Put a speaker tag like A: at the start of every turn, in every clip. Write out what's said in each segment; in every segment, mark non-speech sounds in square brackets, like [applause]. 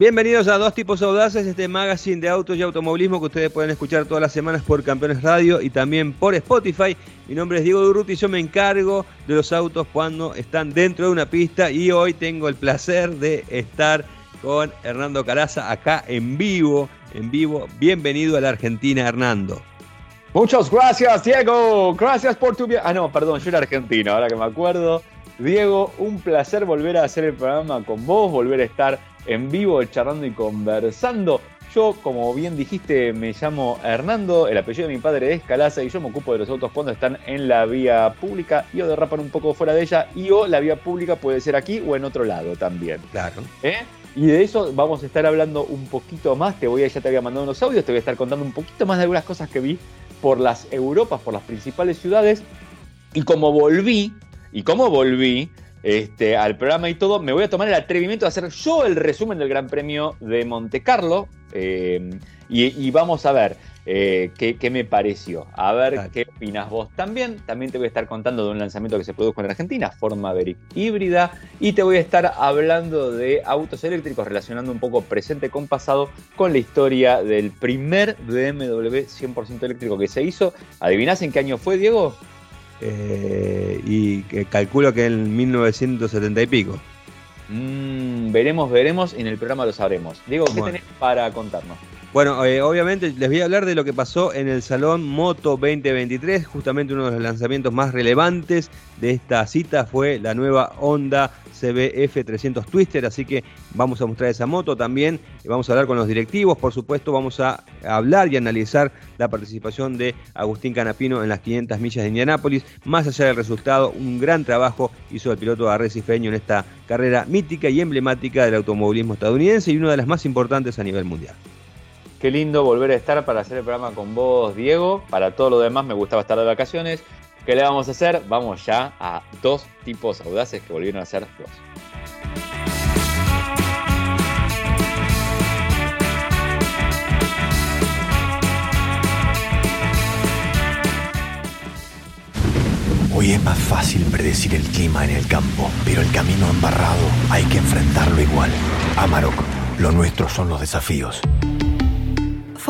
A: Bienvenidos a Dos Tipos Audaces, este magazine de autos y automovilismo que ustedes pueden escuchar todas las semanas por Campeones Radio y también por Spotify. Mi nombre es Diego Durruti y yo me encargo de los autos cuando están dentro de una pista y hoy tengo el placer de estar con Hernando Caraza acá en vivo, en vivo. Bienvenido a la Argentina, Hernando.
B: Muchas gracias, Diego. Gracias por tu... Ah, no, perdón, yo era argentino, ahora que me acuerdo. Diego, un placer volver a hacer el programa con vos, volver a estar en vivo charlando y conversando. Yo, como bien dijiste, me llamo Hernando, el apellido de mi padre es Calaza y yo me ocupo de los autos cuando están en la vía pública y o derrapan un poco fuera de ella y o la vía pública puede ser aquí o en otro lado también.
A: Claro.
B: ¿Eh? Y de eso vamos a estar hablando un poquito más. Te voy a, ya te había mandado unos audios, te voy a estar contando un poquito más de algunas cosas que vi por las Europas, por las principales ciudades. Y como volví, y como volví, este, al programa y todo, me voy a tomar el atrevimiento de hacer yo el resumen del Gran Premio de Monte Carlo eh, y, vamos a ver eh, qué, me pareció. A ver qué opinas vos también. También te voy a estar contando de un lanzamiento que se produjo en Argentina, Ford Maverick híbrida, y te voy a estar hablando de autos eléctricos, relacionando un poco presente con pasado con la historia del primer BMW 100% eléctrico que se hizo. ¿Adivinás en qué año fue, Diego?
A: Eh, y calculo que en 1970 y pico.
B: Mm, veremos, veremos, en el programa lo sabremos. Diego, ¿qué tenés para contarnos?
A: Bueno, eh, obviamente les voy a hablar de lo que pasó en el Salón Moto 2023. Justamente uno de los lanzamientos más relevantes de esta cita fue la nueva Honda CBF 300 Twister. Así que vamos a mostrar esa moto también. Vamos a hablar con los directivos. Por supuesto, vamos a hablar y analizar la participación de Agustín Canapino en las 500 millas de Indianápolis. Más allá del resultado, un gran trabajo hizo el piloto arrecifeño en esta carrera mítica y emblemática del automovilismo estadounidense y una de las más importantes a nivel mundial.
B: Qué lindo volver a estar para hacer el programa con vos, Diego. Para todo lo demás me gustaba estar de vacaciones. ¿Qué le vamos a hacer? Vamos ya a dos tipos audaces que volvieron a ser dos.
C: Hoy es más fácil predecir el clima en el campo, pero el camino embarrado hay que enfrentarlo igual. Amarok, lo nuestro son los desafíos.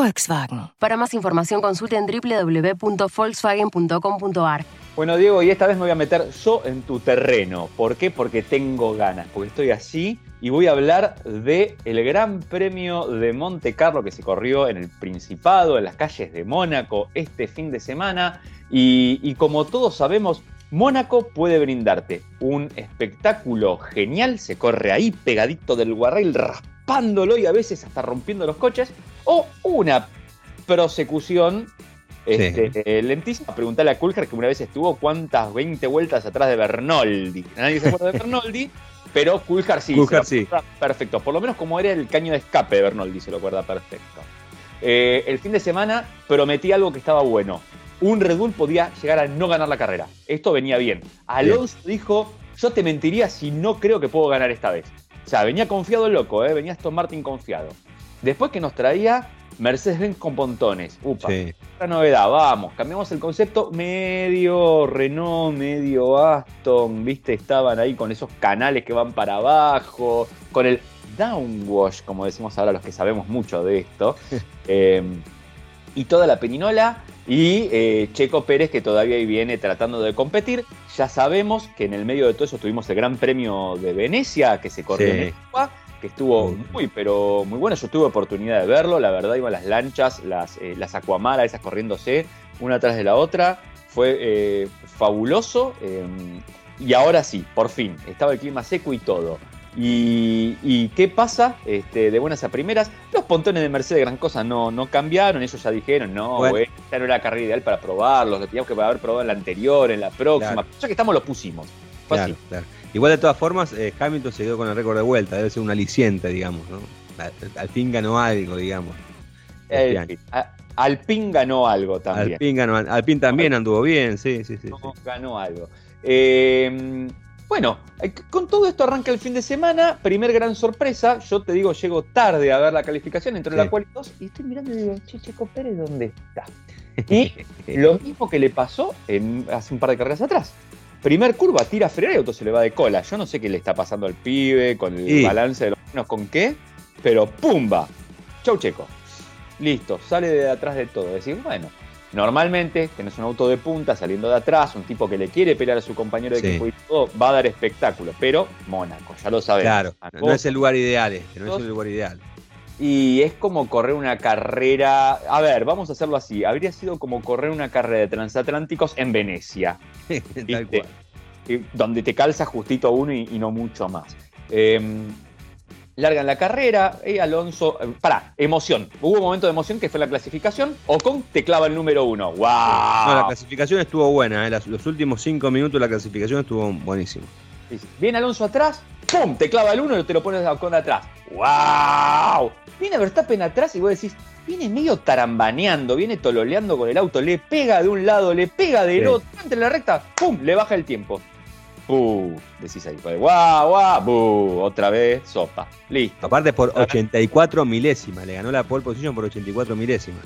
D: Volkswagen. Para más información consulte en www.volkswagen.com.ar.
B: Bueno, Diego, y esta vez me voy a meter yo en tu terreno. ¿Por qué? Porque tengo ganas, porque estoy así y voy a hablar de el Gran Premio de Monte Carlo que se corrió en el Principado, en las calles de Mónaco este fin de semana. Y, como todos sabemos, Mónaco puede brindarte un espectáculo genial, se corre ahí pegadito del guarrail, raspándolo y a veces hasta rompiendo los coches, o una prosecución este, lentísima. Preguntale a Kulker que una vez estuvo cuántas 20 vueltas atrás de Bernoldi. Nadie se acuerda de Bernoldi, [laughs] pero Kulker sí.
A: sí.
B: Perfecto. Por lo menos como era el caño de escape de Bernoldi, se lo acuerda perfecto. Eh, el fin de semana prometí algo que estaba bueno. Un Red Bull podía llegar a no ganar la carrera. Esto venía bien. Alonso dijo, yo te mentiría si no creo que puedo ganar esta vez. O sea, venía confiado el loco, ¿eh? venía Aston Martin confiado. Después que nos traía Mercedes-Benz con pontones. Upa, otra novedad, vamos, cambiamos el concepto. Medio Renault, medio Aston, viste, estaban ahí con esos canales que van para abajo, con el downwash, como decimos ahora los que sabemos mucho de esto. [laughs] Em, y toda la peninola. Y eh, Checo Pérez, que todavía viene tratando de competir. Ya sabemos que en el medio de todo eso tuvimos el Gran Premio de Venecia, que se corrió en Europa que estuvo muy, pero muy bueno. Yo tuve oportunidad de verlo, la verdad, iban las lanchas, las, eh, las Aquamara, esas corriéndose una tras de la otra. Fue eh, fabuloso. Y ahora sí, por fin, estaba el clima seco y todo. Y, qué pasa? Este, de buenas a primeras, los pontones de Mercedes gran cosa no, no cambiaron, ellos ya dijeron, no, esta no era la carrera ideal para probarlos, lo teníamos que haber probado en la anterior, en la próxima. Ya que estamos, lo pusimos.
A: Claro, claro. Igual de todas formas, eh, Hamilton se quedó con el récord de vuelta, debe ser un aliciente, digamos, ¿no? Al, fin ganó algo, digamos.
B: Este Alpín ganó algo también.
A: Alpín, ganó, Alpín también anduvo bien, sí, sí, sí.
B: ganó algo. Em, bueno, eh, con todo esto arranca el fin de semana, primer gran sorpresa, yo te digo, llego tarde a ver la calificación, entre la cual dos, y estoy mirando y digo, che, Checo Pérez, ¿dónde está? [laughs] Y lo mismo que le pasó hace un par de carreras atrás. Primer curva, tira freno y auto se le va de cola. Yo no sé qué le está pasando al pibe, con el balance de los frenos, con qué, pero ¡pumba! Chau Checo. Listo, sale de atrás de todo. Decir, bueno, normalmente tenés un auto de punta saliendo de atrás, un tipo que le quiere pelear a su compañero de
A: Sí.
B: equipo y todo, va a dar espectáculo. Pero Mónaco, ya lo sabemos.
A: Claro, no es el lugar ideal, este, no es el lugar ideal.
B: Y es como correr una carrera. A ver, vamos a hacerlo así. Habría sido como correr una carrera de transatlánticos en Venecia. [laughs]
A: Tal cual.
B: Donde te calza justito uno y, y no mucho más. Eh, largan la carrera, y Alonso. eh, pará, emoción. Hubo un momento de emoción que fue la clasificación. Ocon te clava el número uno. ¡Wow!
A: No, la clasificación estuvo buena, eh, las- los últimos cinco minutos la clasificación estuvo buenísima.
B: Viene Alonso atrás, ¡pum! Te clava el uno y te lo pones a Ocon atrás. ¡Wow! Viene Verstappen atrás y vos decís, viene medio tarambaneando, viene tololeando con el auto, le pega de un lado, le pega del
A: Sí.
B: otro, entre la recta, ¡pum! Le baja el tiempo. ¡Puh! Decís ahí, pues, ¡guau, guau! ¡buh! Otra vez, sopa. Listo.
A: Aparte por
B: Ahora-
A: 84 milésimas, le ganó la pole position por 84 milésimas.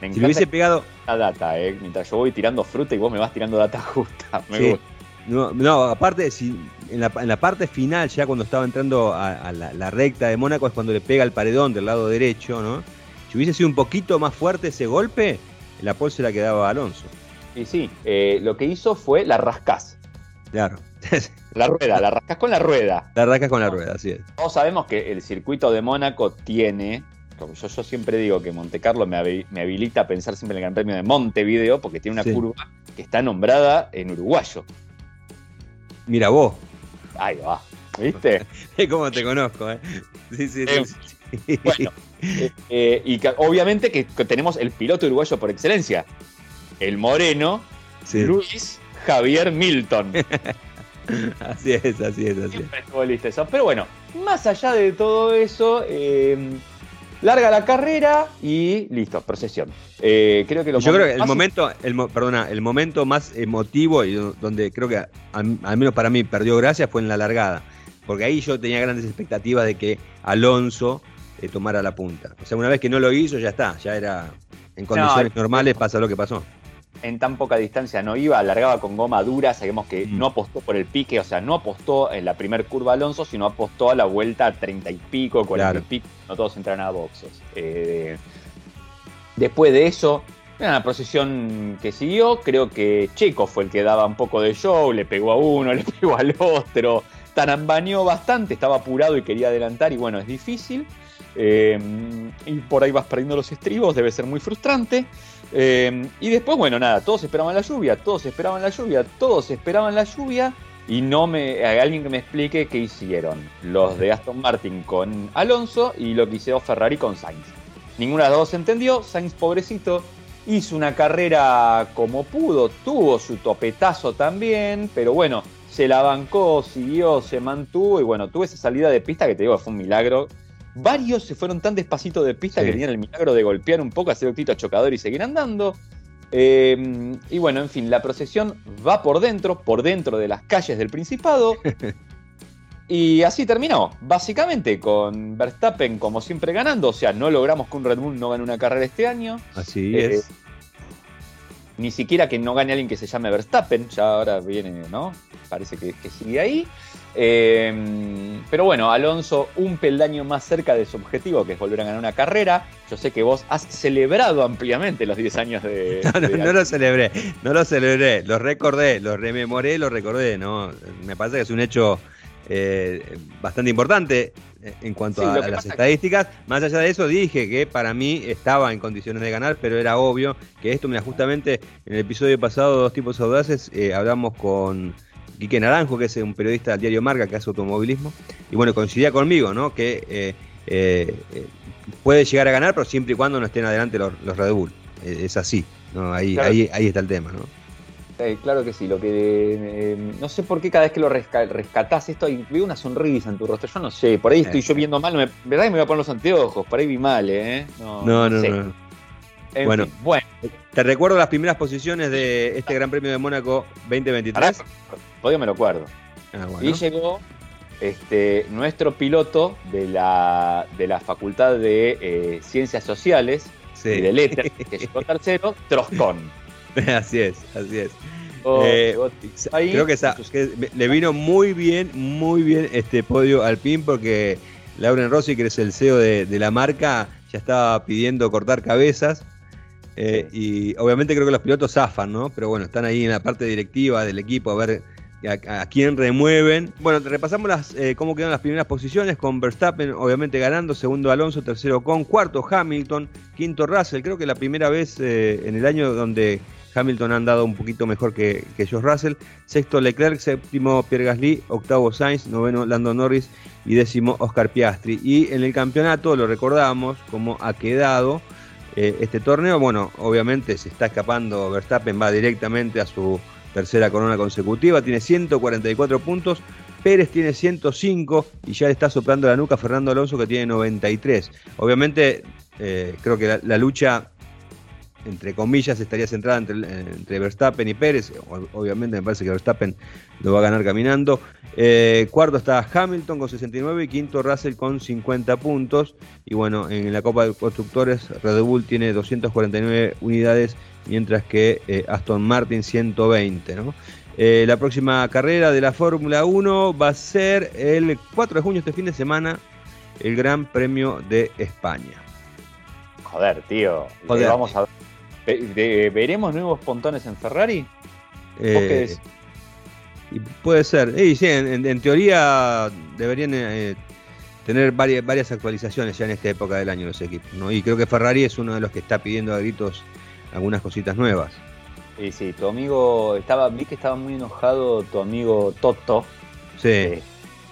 B: Me
A: Si le hubiese
B: encanta
A: pegado,
B: la data, ¿eh? Mientras yo voy tirando fruta y vos me vas tirando data [laughs] justa. Me
A: Sí.
B: gusta.
A: no, no, aparte si en la, en la parte final, ya cuando estaba entrando a, a la, la recta de Mónaco, es cuando le pega el paredón del lado derecho, ¿no? Si hubiese sido un poquito más fuerte ese golpe, la pole se la quedaba a Alonso.
B: Y sí, eh, lo que hizo fue la rascás.
A: Claro. [laughs]
B: La rueda, la rascás con la rueda.
A: la rascas con la rueda, así es.
B: Todos sabemos que el circuito de Mónaco tiene, como yo, yo siempre digo que Monte Carlo me, habi- me habilita a pensar siempre en el Gran Premio de Montevideo, porque tiene una
A: Sí.
B: curva que está nombrada en uruguayo.
A: Mira vos,
B: Ahí va, ¿viste? [laughs]
A: cómo te conozco, ¿eh? Sí, sí, sí.
B: Eh. Bueno, eh, eh, y que, obviamente que, que tenemos el piloto uruguayo por excelencia, el moreno
A: Sí,
B: Luis Javier Milton. [laughs]
A: así es, así es, así es.
B: Estuvo listo eso. Pero bueno, más allá de todo eso, eh, larga la carrera y listo, procesión. Eh, creo que lo
A: Yo creo que el momento, el, perdona, el momento más emotivo y do- donde creo que a- al menos para mí perdió gracia fue en la largada. Porque ahí yo tenía grandes expectativas de que Alonso eh, tomara la punta. O sea, una vez que no lo hizo, ya está, ya era en condiciones normales pasa lo que pasó.
B: En tan poca distancia no iba, alargaba con goma dura, sabemos que
A: Mm.
B: no apostó por el pique, o sea, no apostó en la primer curva Alonso, sino apostó a la vuelta a 30 y pico, 40
A: Claro.
B: y pico, no todos entran a boxes. Eh, después de eso, era una procesión que siguió, creo que Checo fue el que daba un poco de show, le pegó a uno, [laughs] le pegó al otro, tarambaneó bastante, estaba apurado y quería adelantar, y bueno, es difícil. Eh, y por ahí vas perdiendo los estribos, debe ser muy frustrante. Eh, y después, bueno, nada, todos esperaban la lluvia, todos esperaban la lluvia, todos esperaban la lluvia. Y no me. Alguien que me explique qué hicieron los de Aston Martin con Alonso y lo que hizo Ferrari con Sainz. Ninguna de las dos entendió. Sainz, pobrecito, hizo una carrera como pudo, tuvo su topetazo también, pero bueno, se la bancó, siguió, se mantuvo y bueno, tuvo esa salida de pista que te digo fue un milagro. Varios se fueron tan despacito de pista
A: Sí.
B: que tenían el milagro de golpear un poco, hacer octito a chocador y seguir andando. Eh, y bueno, en fin, la procesión va por dentro, por dentro de las calles del Principado. [laughs] y así terminó, básicamente con Verstappen como siempre ganando. O sea, no logramos que un Red Bull no gane una carrera este año.
A: Así
B: Eh,
A: es.
B: Ni siquiera que no gane alguien que se llame Verstappen, ya ahora viene, ¿no? Parece que, que sigue ahí. Eh, pero bueno, Alonso un peldaño más cerca de su objetivo, que es volver a ganar una carrera. Yo sé que vos has celebrado ampliamente los 10 años [laughs] de...
A: No, no,
B: de
A: no lo celebré, no lo celebré, lo recordé, lo rememoré, lo recordé, ¿no? Me parece que es un hecho eh, bastante importante eh, en cuanto
B: Sí,
A: a, las estadísticas. Más allá de eso, dije que para mí estaba en condiciones de ganar, pero era obvio que esto, mira, justamente en el episodio pasado, Dos Tipos Audaces, eh, hablamos con Quique Naranjo, que es un periodista del diario Marca que hace automovilismo, y bueno, coincidía conmigo, ¿no? Que eh, puede llegar a ganar, pero siempre y cuando no estén adelante los, los Red Bull. Es así, ¿no? Ahí,
B: Claro.
A: ahí, ahí está el tema, ¿no?
B: Eh, claro que sí, lo que eh, no sé por qué cada vez que lo resca- rescatás esto veo una sonrisa en tu rostro, yo no sé, por ahí estoy yo viendo mal, me, verdad que me voy a poner los anteojos, por ahí vi mal, ¿eh? No,
A: No, no,
B: sé.
A: no.
B: En
A: Bueno.
B: fin, bueno,
A: Te recuerdo las primeras posiciones de este Gran Premio de Mónaco 2023.
B: pará, todavía me lo acuerdo.
A: Ah, bueno.
B: Y llegó este, nuestro piloto de la, de la Facultad de eh, Ciencias Sociales
A: Sí.
B: y de Letras, que llegó tercero, Troscón. [laughs] [laughs]
A: así es, así es.
B: Oh,
A: Eh,
B: ahí.
A: Creo que, esa- que le vino muy bien, muy bien este podio al PIN porque Lauren Rossi, que es el CEO de, de la marca, ya estaba pidiendo cortar cabezas. Eh, y obviamente creo que los pilotos zafan, ¿no? Pero bueno, están ahí en la parte directiva del equipo a ver a, a quién remueven. Bueno, repasamos las, eh, cómo quedan las primeras posiciones, con Verstappen obviamente ganando, segundo Alonso, tercero con, cuarto Hamilton, quinto Russell. Creo que la primera vez eh, en el año donde Hamilton ha andado un poquito mejor que, que George Russell. Sexto Leclerc, séptimo Pierre Gasly, octavo Sainz, noveno Lando Norris y décimo Oscar Piastri. Y en el campeonato lo recordamos como ha quedado eh, este torneo. Bueno, obviamente se está escapando Verstappen, va directamente a su tercera corona consecutiva, tiene 144 puntos. Pérez tiene 105 y ya le está soplando la nuca a Fernando Alonso que tiene 93. Obviamente eh, creo que la, la lucha entre comillas, estaría centrada entre, entre, Verstappen y Pérez. Obviamente me parece que Verstappen lo va a ganar caminando. Eh, cuarto está Hamilton con 69 y quinto Russell con 50 puntos. Y bueno, en la Copa de Constructores Red Bull tiene 249 unidades, mientras que eh, Aston Martin 120. ¿no? Eh, la próxima carrera de la Fórmula 1 va a ser el 4 de junio, este fin de semana, el Gran Premio de España.
B: Joder, tío. Joder. Vamos a ¿Veremos nuevos pontones en Ferrari?
A: Eh, puede ser. Sí, sí, en, en teoría deberían eh, tener varias, varias actualizaciones ya en esta época del año los equipos. ¿no? Y creo que Ferrari es uno de los que está pidiendo a gritos algunas cositas nuevas.
B: Sí, sí, tu amigo, estaba, vi que estaba muy enojado tu amigo Toto.
A: Sí.
B: Eh,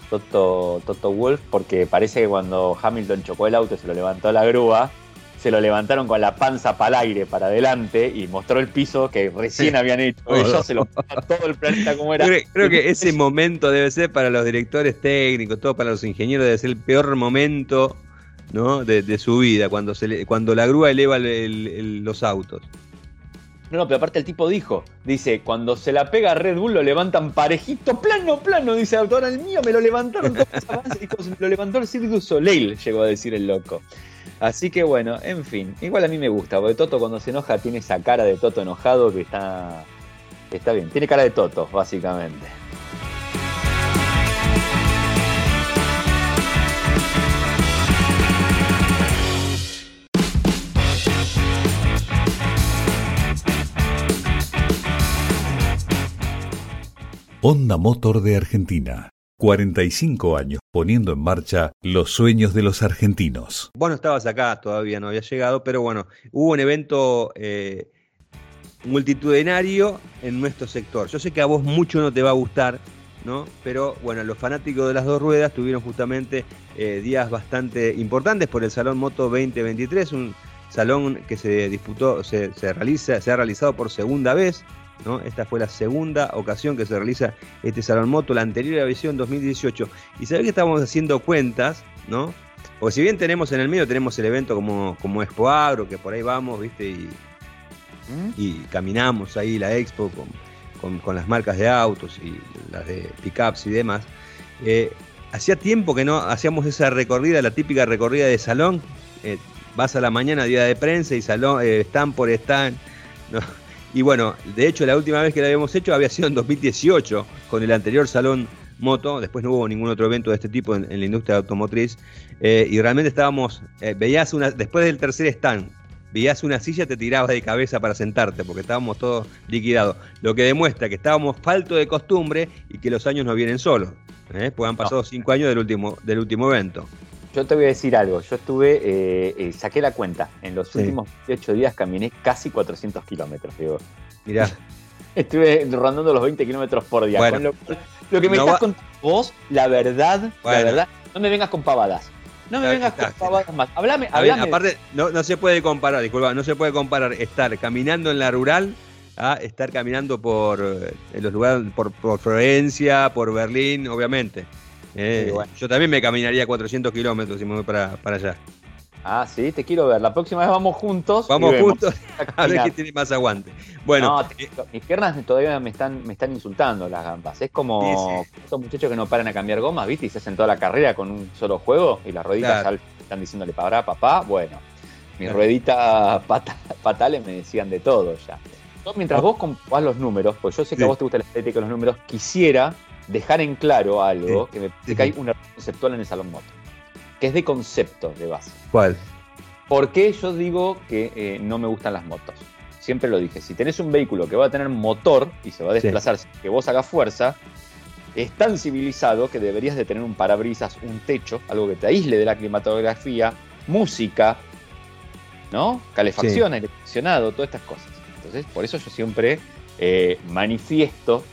B: Toto, Toto Wolf, porque parece que cuando Hamilton chocó el auto se lo levantó la grúa se lo levantaron con la panza para el aire, para adelante, y mostró el piso que recién habían hecho ellos, se lo todo el planeta como era.
A: Creo, creo, que ese [laughs] momento debe ser para los directores técnicos, todo para los ingenieros, debe ser el peor momento ¿no? de, de su vida, cuando, se le, cuando la grúa eleva el, el, los autos.
B: No, no, pero aparte el tipo dijo, dice, cuando se la pega a Red Bull lo levantan parejito, plano, plano, dice, ahora el mío me lo levantaron todos [laughs] lo levantó el Cirque du Soleil, llegó a decir el loco. Así que bueno, en fin, igual a mí me gusta, porque Toto cuando se enoja tiene esa cara de Toto enojado que está, está bien, tiene cara de Toto, básicamente.
E: Honda Motor de Argentina 45 años poniendo en marcha los sueños de los argentinos.
A: Vos no estabas acá, todavía no había llegado, pero bueno, hubo un evento eh, multitudinario en nuestro sector. Yo sé que a vos mucho no te va a gustar, ¿no? Pero bueno, los fanáticos de las dos ruedas tuvieron justamente eh, días bastante importantes por el Salón Moto 2023, un salón que se disputó, se, se, realiza, se ha realizado por segunda vez. ¿No? Esta fue la segunda ocasión que se realiza este Salón Moto, la anterior había sido en 2018. Y sabés que estamos haciendo cuentas, ¿no? Porque si bien tenemos en el medio, tenemos el evento como, como Expo Agro, que por ahí vamos, ¿viste? Y, ¿Mm? y caminamos ahí la expo con, con, con, las marcas de autos y las de pickups y demás. Eh, hacía tiempo que no hacíamos esa recorrida, la típica recorrida de salón. Eh, vas a la mañana, día de prensa y salón, eh, stand por stand. ¿no? Y bueno, de hecho la última vez que la habíamos hecho había sido en 2018 con el anterior Salón Moto, después no hubo ningún otro evento de este tipo en, en la industria automotriz eh, y realmente estábamos, eh, veías una, después del tercer stand, veías una silla te tirabas de cabeza para sentarte porque estábamos todos liquidados, lo que demuestra que estábamos falto de costumbre y que los años no vienen solos, ¿eh? porque han pasado no. cinco años del último, del último evento.
B: Yo te voy a decir algo, yo estuve, eh, eh, saqué la cuenta, en los sí. últimos 8 días caminé casi 400 kilómetros, digo.
A: Mirá. [laughs]
B: Estuve rondando los 20 kilómetros por día. Bueno, lo, lo, que me no estás va... contando vos, la verdad, bueno. la verdad, no me vengas con pavadas. No me vengas con pavadas más. Hablame, hablame.
A: Aparte, no, no se puede comparar, disculpa, no se puede comparar estar caminando en la rural a estar caminando por eh, en los lugares, por, por Florencia, por Berlín, obviamente. Eh, bueno. Yo también me caminaría 400 kilómetros si me voy para, para, allá.
B: Ah, sí, te quiero ver. La próxima vez vamos juntos.
A: Vamos juntos [laughs] a, [laughs] a ver quién tiene más aguante. Bueno,
B: no, mis piernas todavía me están, me están insultando las gambas. Es como sí, sí. estos muchachos que no paran a cambiar gomas, ¿viste? Y se hacen toda la carrera con un solo juego y las rueditas claro. están diciéndole para papá. Bueno, mis claro. rueditas [laughs] pat patales me decían de todo ya. Yo, mientras vos comprobás los números, pues yo sé que sí. a vos te gusta la estética de los números, quisiera dejar en claro algo, sí, que me parece sí. que hay un error conceptual en el Salón Moto. que es de concepto de base.
A: ¿Cuál?
B: ¿Por qué yo digo que eh, no me gustan las motos? Siempre lo dije, si tenés un vehículo que va a tener motor y se va a desplazar, que vos hagas fuerza, es tan civilizado que deberías de tener un parabrisas, un techo, algo que te aísle de la climatografía, música, ¿no? Calefacción, aire acondicionado, todas estas cosas. Entonces, por eso yo siempre eh, manifiesto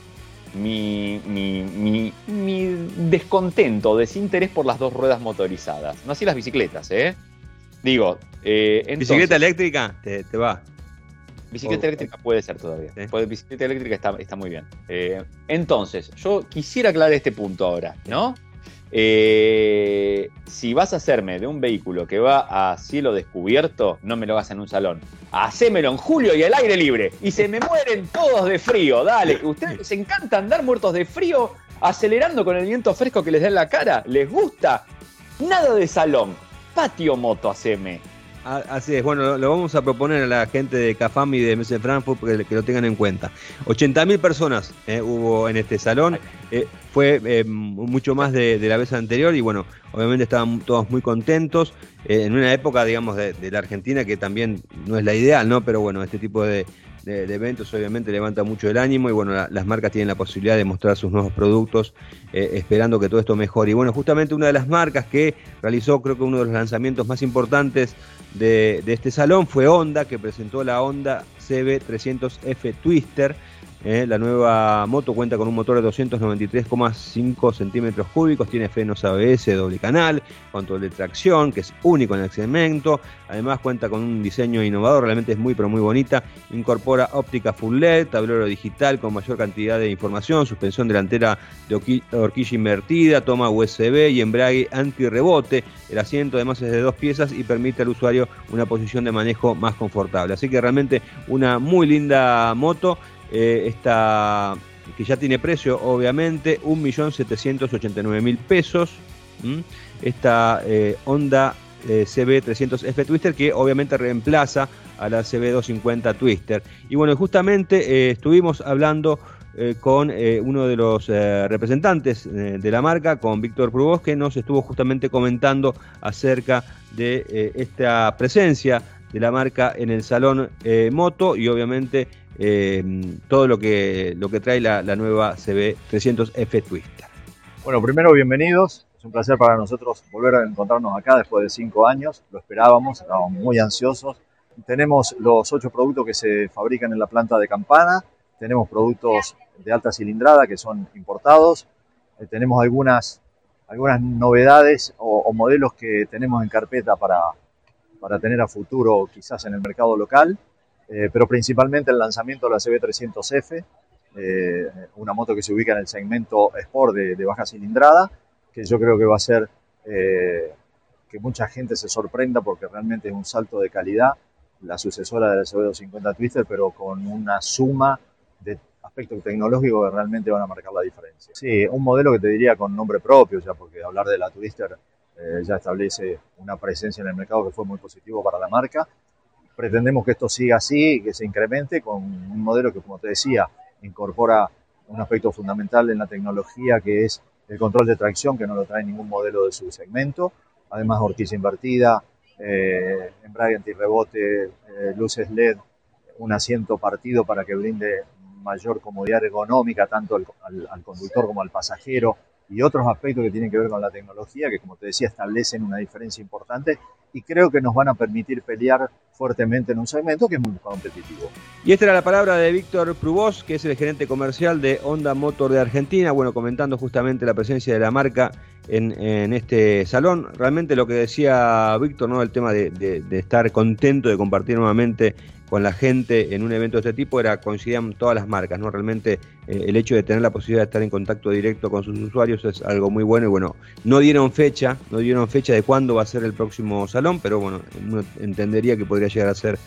B: mi, mi, mi, descontento, desinterés por las dos ruedas motorizadas. No así las bicicletas, ¿eh? Digo,
A: eh, ¿Bicicleta eléctrica? Te, va.
B: Bicicleta eléctrica puede ser todavía. Bicicleta eléctrica está, está muy bien. Eh, entonces, yo quisiera aclarar este punto ahora, ¿no? Eh, si vas a hacerme de un vehículo que va a cielo descubierto, no me lo hagas en un salón. Hacémelo en julio y al aire libre. Y se me mueren todos de frío. Dale, ustedes les encanta andar muertos de frío, acelerando con el viento fresco que les da en la cara. ¿Les gusta? Nada de salón. Patio moto, haceme.
A: Así es, bueno, lo vamos a proponer a la gente de Cafam y de MS Frankfurt que, que lo tengan en cuenta. 80.000 personas eh, hubo en este salón, eh, fue eh, mucho más de, la vez anterior y bueno, obviamente estaban todos muy contentos en una época, digamos, de, la Argentina que también no es la ideal, ¿no? Pero bueno, este tipo de, eventos obviamente levanta mucho el ánimo y bueno, las marcas tienen la posibilidad de mostrar sus nuevos productos esperando que todo esto mejore. Y bueno, justamente una de las marcas que realizó creo que uno de los lanzamientos más importantes de, este salón fue Honda, que presentó la Honda CB300F Twister. Eh, la nueva moto cuenta con un motor de 293,5 centímetros cúbicos, tiene frenos ABS doble canal, control de tracción, que es único en el segmento. Además cuenta con un diseño innovador, realmente es muy pero muy bonita. Incorpora óptica full LED, tablero digital con mayor cantidad de información, suspensión delantera de horquilla invertida, toma USB y embrague antirrebote. El asiento además es de dos piezas y permite al usuario una posición de manejo más confortable. Así que realmente una muy linda moto. Eh, esta, que ya tiene precio, obviamente, 1.789.000 pesos. Esta eh, Honda eh, CB300F Twister, que obviamente reemplaza a la CB250 Twister. Y bueno, justamente estuvimos hablando con uno de los representantes de la marca, con Víctor Prubos, que nos estuvo justamente comentando acerca de esta presencia de la marca en el salón moto y obviamente eh, todo lo que, lo que trae la, nueva CB300F Twister.
F: Bueno, primero bienvenidos. Es un placer para nosotros volver a encontrarnos acá después de cinco años. Lo esperábamos, estábamos muy ansiosos. Tenemos los ocho productos que se fabrican en la planta de Campana. Tenemos productos de alta cilindrada que son importados. Eh, tenemos algunas, algunas novedades o, o, modelos que tenemos en carpeta para, para tener a futuro quizás en el mercado local. Eh, pero principalmente el lanzamiento de la CB300F, eh, una moto que se ubica en el segmento Sport de, baja cilindrada, que yo creo que va a ser eh, que mucha gente se sorprenda porque realmente es un salto de calidad, la sucesora de la CB250 Twister, pero con una suma de aspectos tecnológicos que realmente van a marcar la diferencia. Sí, un modelo que te diría con nombre propio, ya porque hablar de la Twister ya establece una presencia en el mercado que fue muy positivo para la marca Pretendemos que esto siga así, que se incremente con un modelo que, como te decía, incorpora un aspecto fundamental en la tecnología que es el control de tracción, que no lo trae ningún modelo de su segmento. Además, horquilla invertida, eh, embrague antirrebote, eh, luces LED, un asiento partido para que brinde mayor comodidad ergonómica tanto al, conductor como al pasajero y otros aspectos que tienen que ver con la tecnología que, como te decía, establecen una diferencia importante y creo que nos van a permitir pelear fuertemente en un segmento que es muy competitivo.
A: Y esta era la palabra de Víctor Prubos, que es el gerente comercial de Honda Motor de Argentina, bueno, comentando justamente la presencia de la marca en, este salón. Realmente lo que decía Víctor, ¿no? El tema de, estar contento de compartir nuevamente con la gente en un evento de este tipo era coincidían todas las marcas, ¿no? Realmente eh, el hecho de tener la posibilidad de estar en contacto directo con sus usuarios es algo muy bueno y bueno, no dieron fecha, no dieron fecha de cuándo va a ser el próximo salón, pero bueno, uno entendería que podría llegar a ser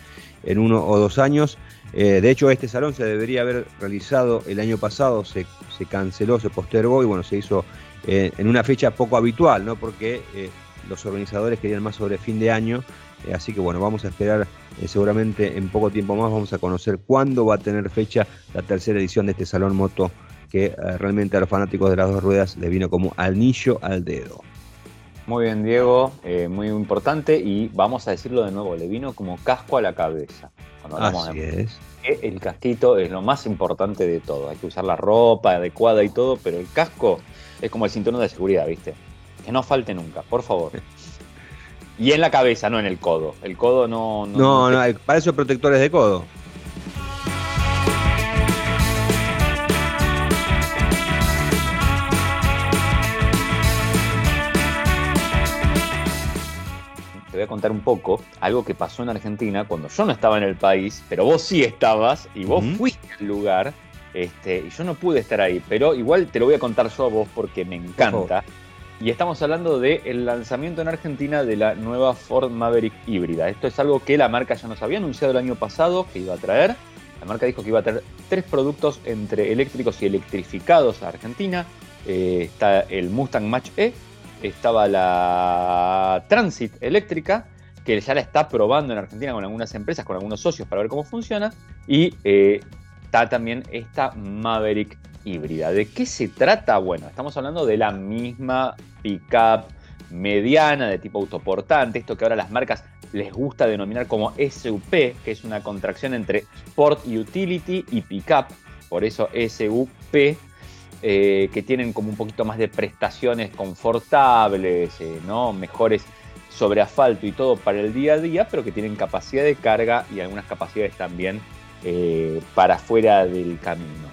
A: en uno o dos años. Eh, de hecho, este salón se debería haber realizado el año pasado, se, canceló, se postergó y bueno, se hizo eh, en una fecha poco habitual, ¿no? Porque los organizadores querían más sobre fin de año, así que bueno, vamos a esperar seguramente en poco tiempo más, vamos a conocer cuándo va a tener fecha la tercera edición de este Salón Moto, que realmente a los fanáticos de las dos ruedas le vino como anillo al dedo.
B: Muy bien, Diego, eh, muy importante y vamos a decirlo de nuevo, le vino como casco a la cabeza. Cuando hablamos
A: Así
B: de
A: es.
B: el casquito es lo más importante de todo. Hay que usar la ropa adecuada y todo, pero el casco es como el cinturón de seguridad, ¿viste? Que no falte nunca, por favor. [laughs] Y en la cabeza, no en el codo. El codo no.
A: No, no, para eso protectores de codo.
B: Te voy a contar un poco algo que pasó en Argentina cuando yo no estaba en el país, pero vos sí estabas y vos fuiste al lugar. Este, y yo no pude estar ahí, pero igual te lo voy a contar yo a vos porque me encanta. Y estamos hablando del lanzamiento en Argentina de la nueva Ford Maverick híbrida. Esto es algo que la marca ya nos había anunciado el año pasado que iba a traer. La marca dijo que iba a traer tres productos entre eléctricos y electrificados a Argentina. Eh, está el Mustang Mach E, estaba la Transit eléctrica, que ya la está probando en Argentina con algunas empresas, con algunos socios para ver cómo funciona. Y eh, está también esta Maverick híbrida. ¿De qué se trata? Bueno, estamos hablando de la misma pickup mediana de tipo autoportante, esto que ahora las marcas les gusta denominar como SUP, que es una contracción entre Sport Utility y Pickup, por eso SUP, eh, que tienen como un poquito más de prestaciones confortables, eh, ¿no? mejores sobre asfalto y todo para el día a día, pero que tienen capacidad de carga y algunas capacidades también eh, para fuera del camino,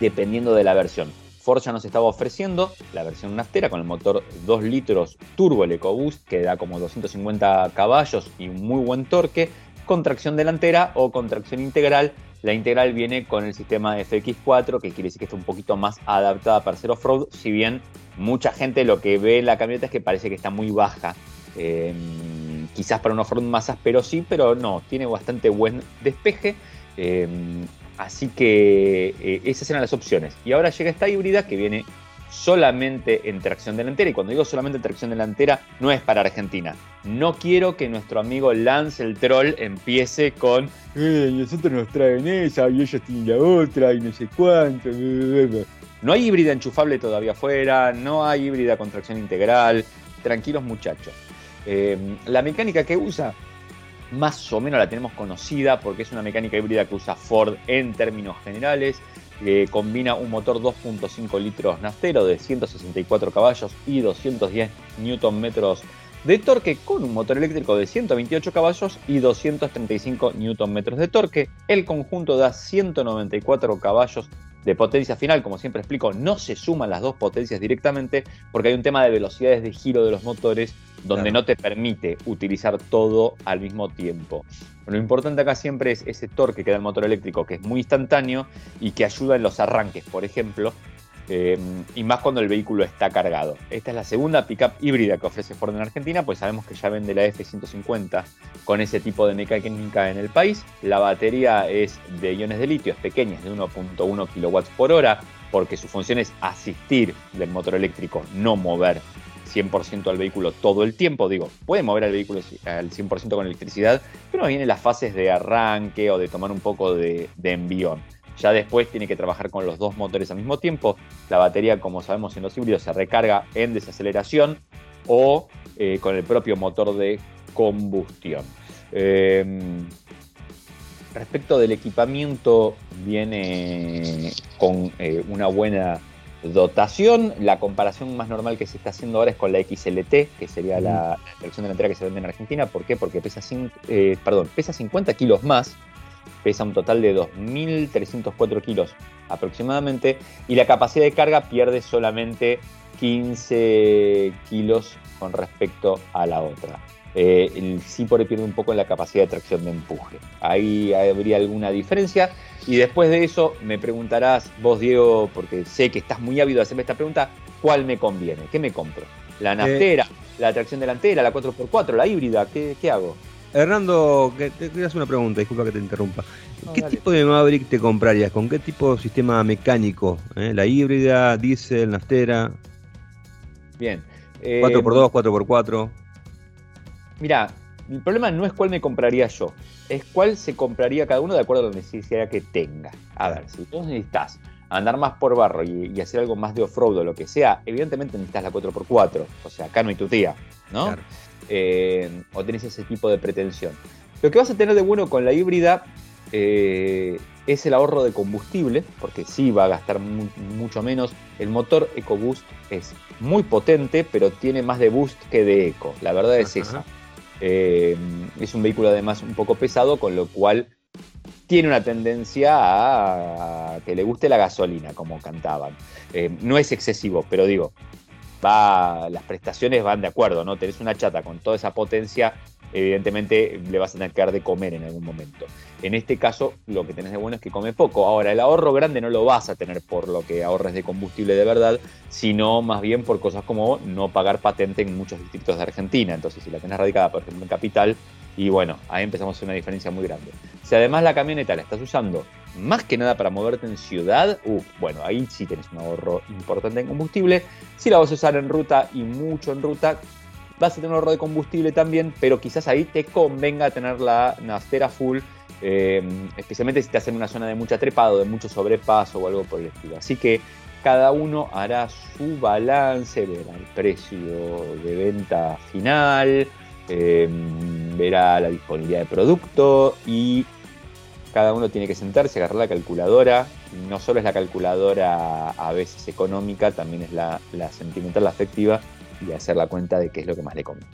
B: dependiendo de la versión. Ford ya nos estaba ofreciendo la versión naftera con el motor 2 litros turbo el EcoBoost que da como 250 caballos y un muy buen torque, con tracción delantera o con tracción integral. La integral viene con el sistema FX4, que quiere decir que está un poquito más adaptada para hacer off-road, si bien mucha gente lo que ve en la camioneta es que parece que está muy baja. Eh, quizás para un off-road más áspero sí, pero no, tiene bastante buen despeje. Eh, así que eh, esas eran las opciones. Y ahora llega esta híbrida que viene solamente en tracción delantera. Y cuando digo solamente en tracción delantera, no es para Argentina. No quiero que nuestro amigo Lance el Troll empiece con eh, nosotros nos traen esa y ellos tienen la otra y no sé cuánto. No hay híbrida enchufable todavía afuera, no hay híbrida con tracción integral. Tranquilos muchachos. Eh, la mecánica que usa más o menos la tenemos conocida porque es una mecánica híbrida que usa Ford en términos generales. combina un motor 2.5 litros naftero de 164 caballos y 210 newton metros de torque con un motor eléctrico de 128 caballos y 235 newton metros de torque. El conjunto da 194 caballos de potencia final, como siempre explico, no se suman las dos potencias directamente porque hay un tema de velocidades de giro de los motores donde
A: Claro.
B: no te permite utilizar todo al mismo tiempo. Lo importante acá siempre es ese torque que da el motor eléctrico, que es muy instantáneo y que ayuda en los arranques, por ejemplo, eh, y más cuando el vehículo está cargado. Esta es la segunda pickup híbrida que ofrece Ford en Argentina, pues sabemos que ya vende la F-150 con ese tipo de mecánica en el país. La batería es de iones de litio, es pequeña, es de 1.1 kilowatts por hora, porque su función es asistir del motor eléctrico, no mover 100% al vehículo todo el tiempo. Digo, puede mover al vehículo al 100% con electricidad, pero no viene las fases de arranque o de tomar un poco de, de envión. Ya después tiene que trabajar con los dos motores al mismo tiempo. La batería, como sabemos en los híbridos, se recarga en desaceleración o eh, con el propio motor de combustión. Eh, respecto del equipamiento, viene con eh, una buena dotación. La comparación más normal que se está haciendo ahora es con la XLT, que sería la, la versión delantera que se vende en Argentina. ¿Por qué? Porque pesa, eh, perdón, pesa 50 kilos más, pesa un total de 2.304 kilos aproximadamente, y la capacidad de carga pierde solamente 15 kilos con respecto a la otra. Eh, el sí por ahí pierde un poco en la capacidad de tracción de empuje. Ahí habría alguna diferencia. Y después de eso me preguntarás, vos Diego, porque sé que estás muy ávido de hacerme esta pregunta, ¿cuál me conviene? ¿Qué me compro? ¿La naftera? ¿La tracción delantera? ¿La 4x4? ¿La híbrida? ¿Qué, qué hago?
A: Hernando, te quería hacer una pregunta, disculpa que te interrumpa.
B: No,
A: ¿Qué
B: dale.
A: tipo de Maverick te comprarías? ¿Con qué tipo de sistema mecánico? ¿Eh? ¿La híbrida, diésel, naftera?
B: Bien. Eh,
A: 4x2, 4x4.
B: Mira, el problema no es cuál me compraría yo, es cuál se compraría cada uno de acuerdo a la necesidad que tenga. A ver, si vos necesitas andar más por barro y, hacer algo más de off-road o lo que sea, evidentemente necesitas la 4x4. O sea, acá no hay tu tía, ¿no? Eh, o tenés ese tipo de pretensión. Lo que vas a tener de bueno con la híbrida eh, es el ahorro de combustible, porque sí va a gastar mucho menos. El motor EcoBoost es muy potente, pero tiene más de boost que de eco. La verdad es esa. Eh, es un vehículo además un poco pesado, con lo cual tiene una tendencia a que le guste la gasolina, como cantaban. Eh, no es excesivo, pero digo, va, las prestaciones van de acuerdo, ¿no? Tenés una chata con toda esa potencia, evidentemente le vas a tener que dar de comer en algún momento. En este caso, lo que tenés de bueno es que come poco. Ahora, el ahorro grande no lo vas a tener por lo que ahorres de combustible de verdad, sino más bien por cosas como no pagar patente en muchos distritos de Argentina. Entonces, si la tenés radicada, por ejemplo, en Capital, y bueno, ahí empezamos a una diferencia muy grande. Si además la camioneta la estás usando más que nada para moverte en ciudad, uh, bueno, ahí sí tenés un ahorro importante en combustible. Si la vas a usar en ruta y mucho en ruta, vas a tener un ahorro de combustible también, pero quizás ahí te convenga tener la naftera full, eh, especialmente si estás en una zona de mucha trepada o de mucho sobrepaso o algo por el estilo. Así que cada uno hará su balance, verá el precio de venta final, eh, verá la disponibilidad de producto y cada uno tiene que sentarse, agarrar la calculadora. No solo es la calculadora a veces económica, también es la, sentimental, la afectiva y hacer la cuenta de qué es lo que más le conviene.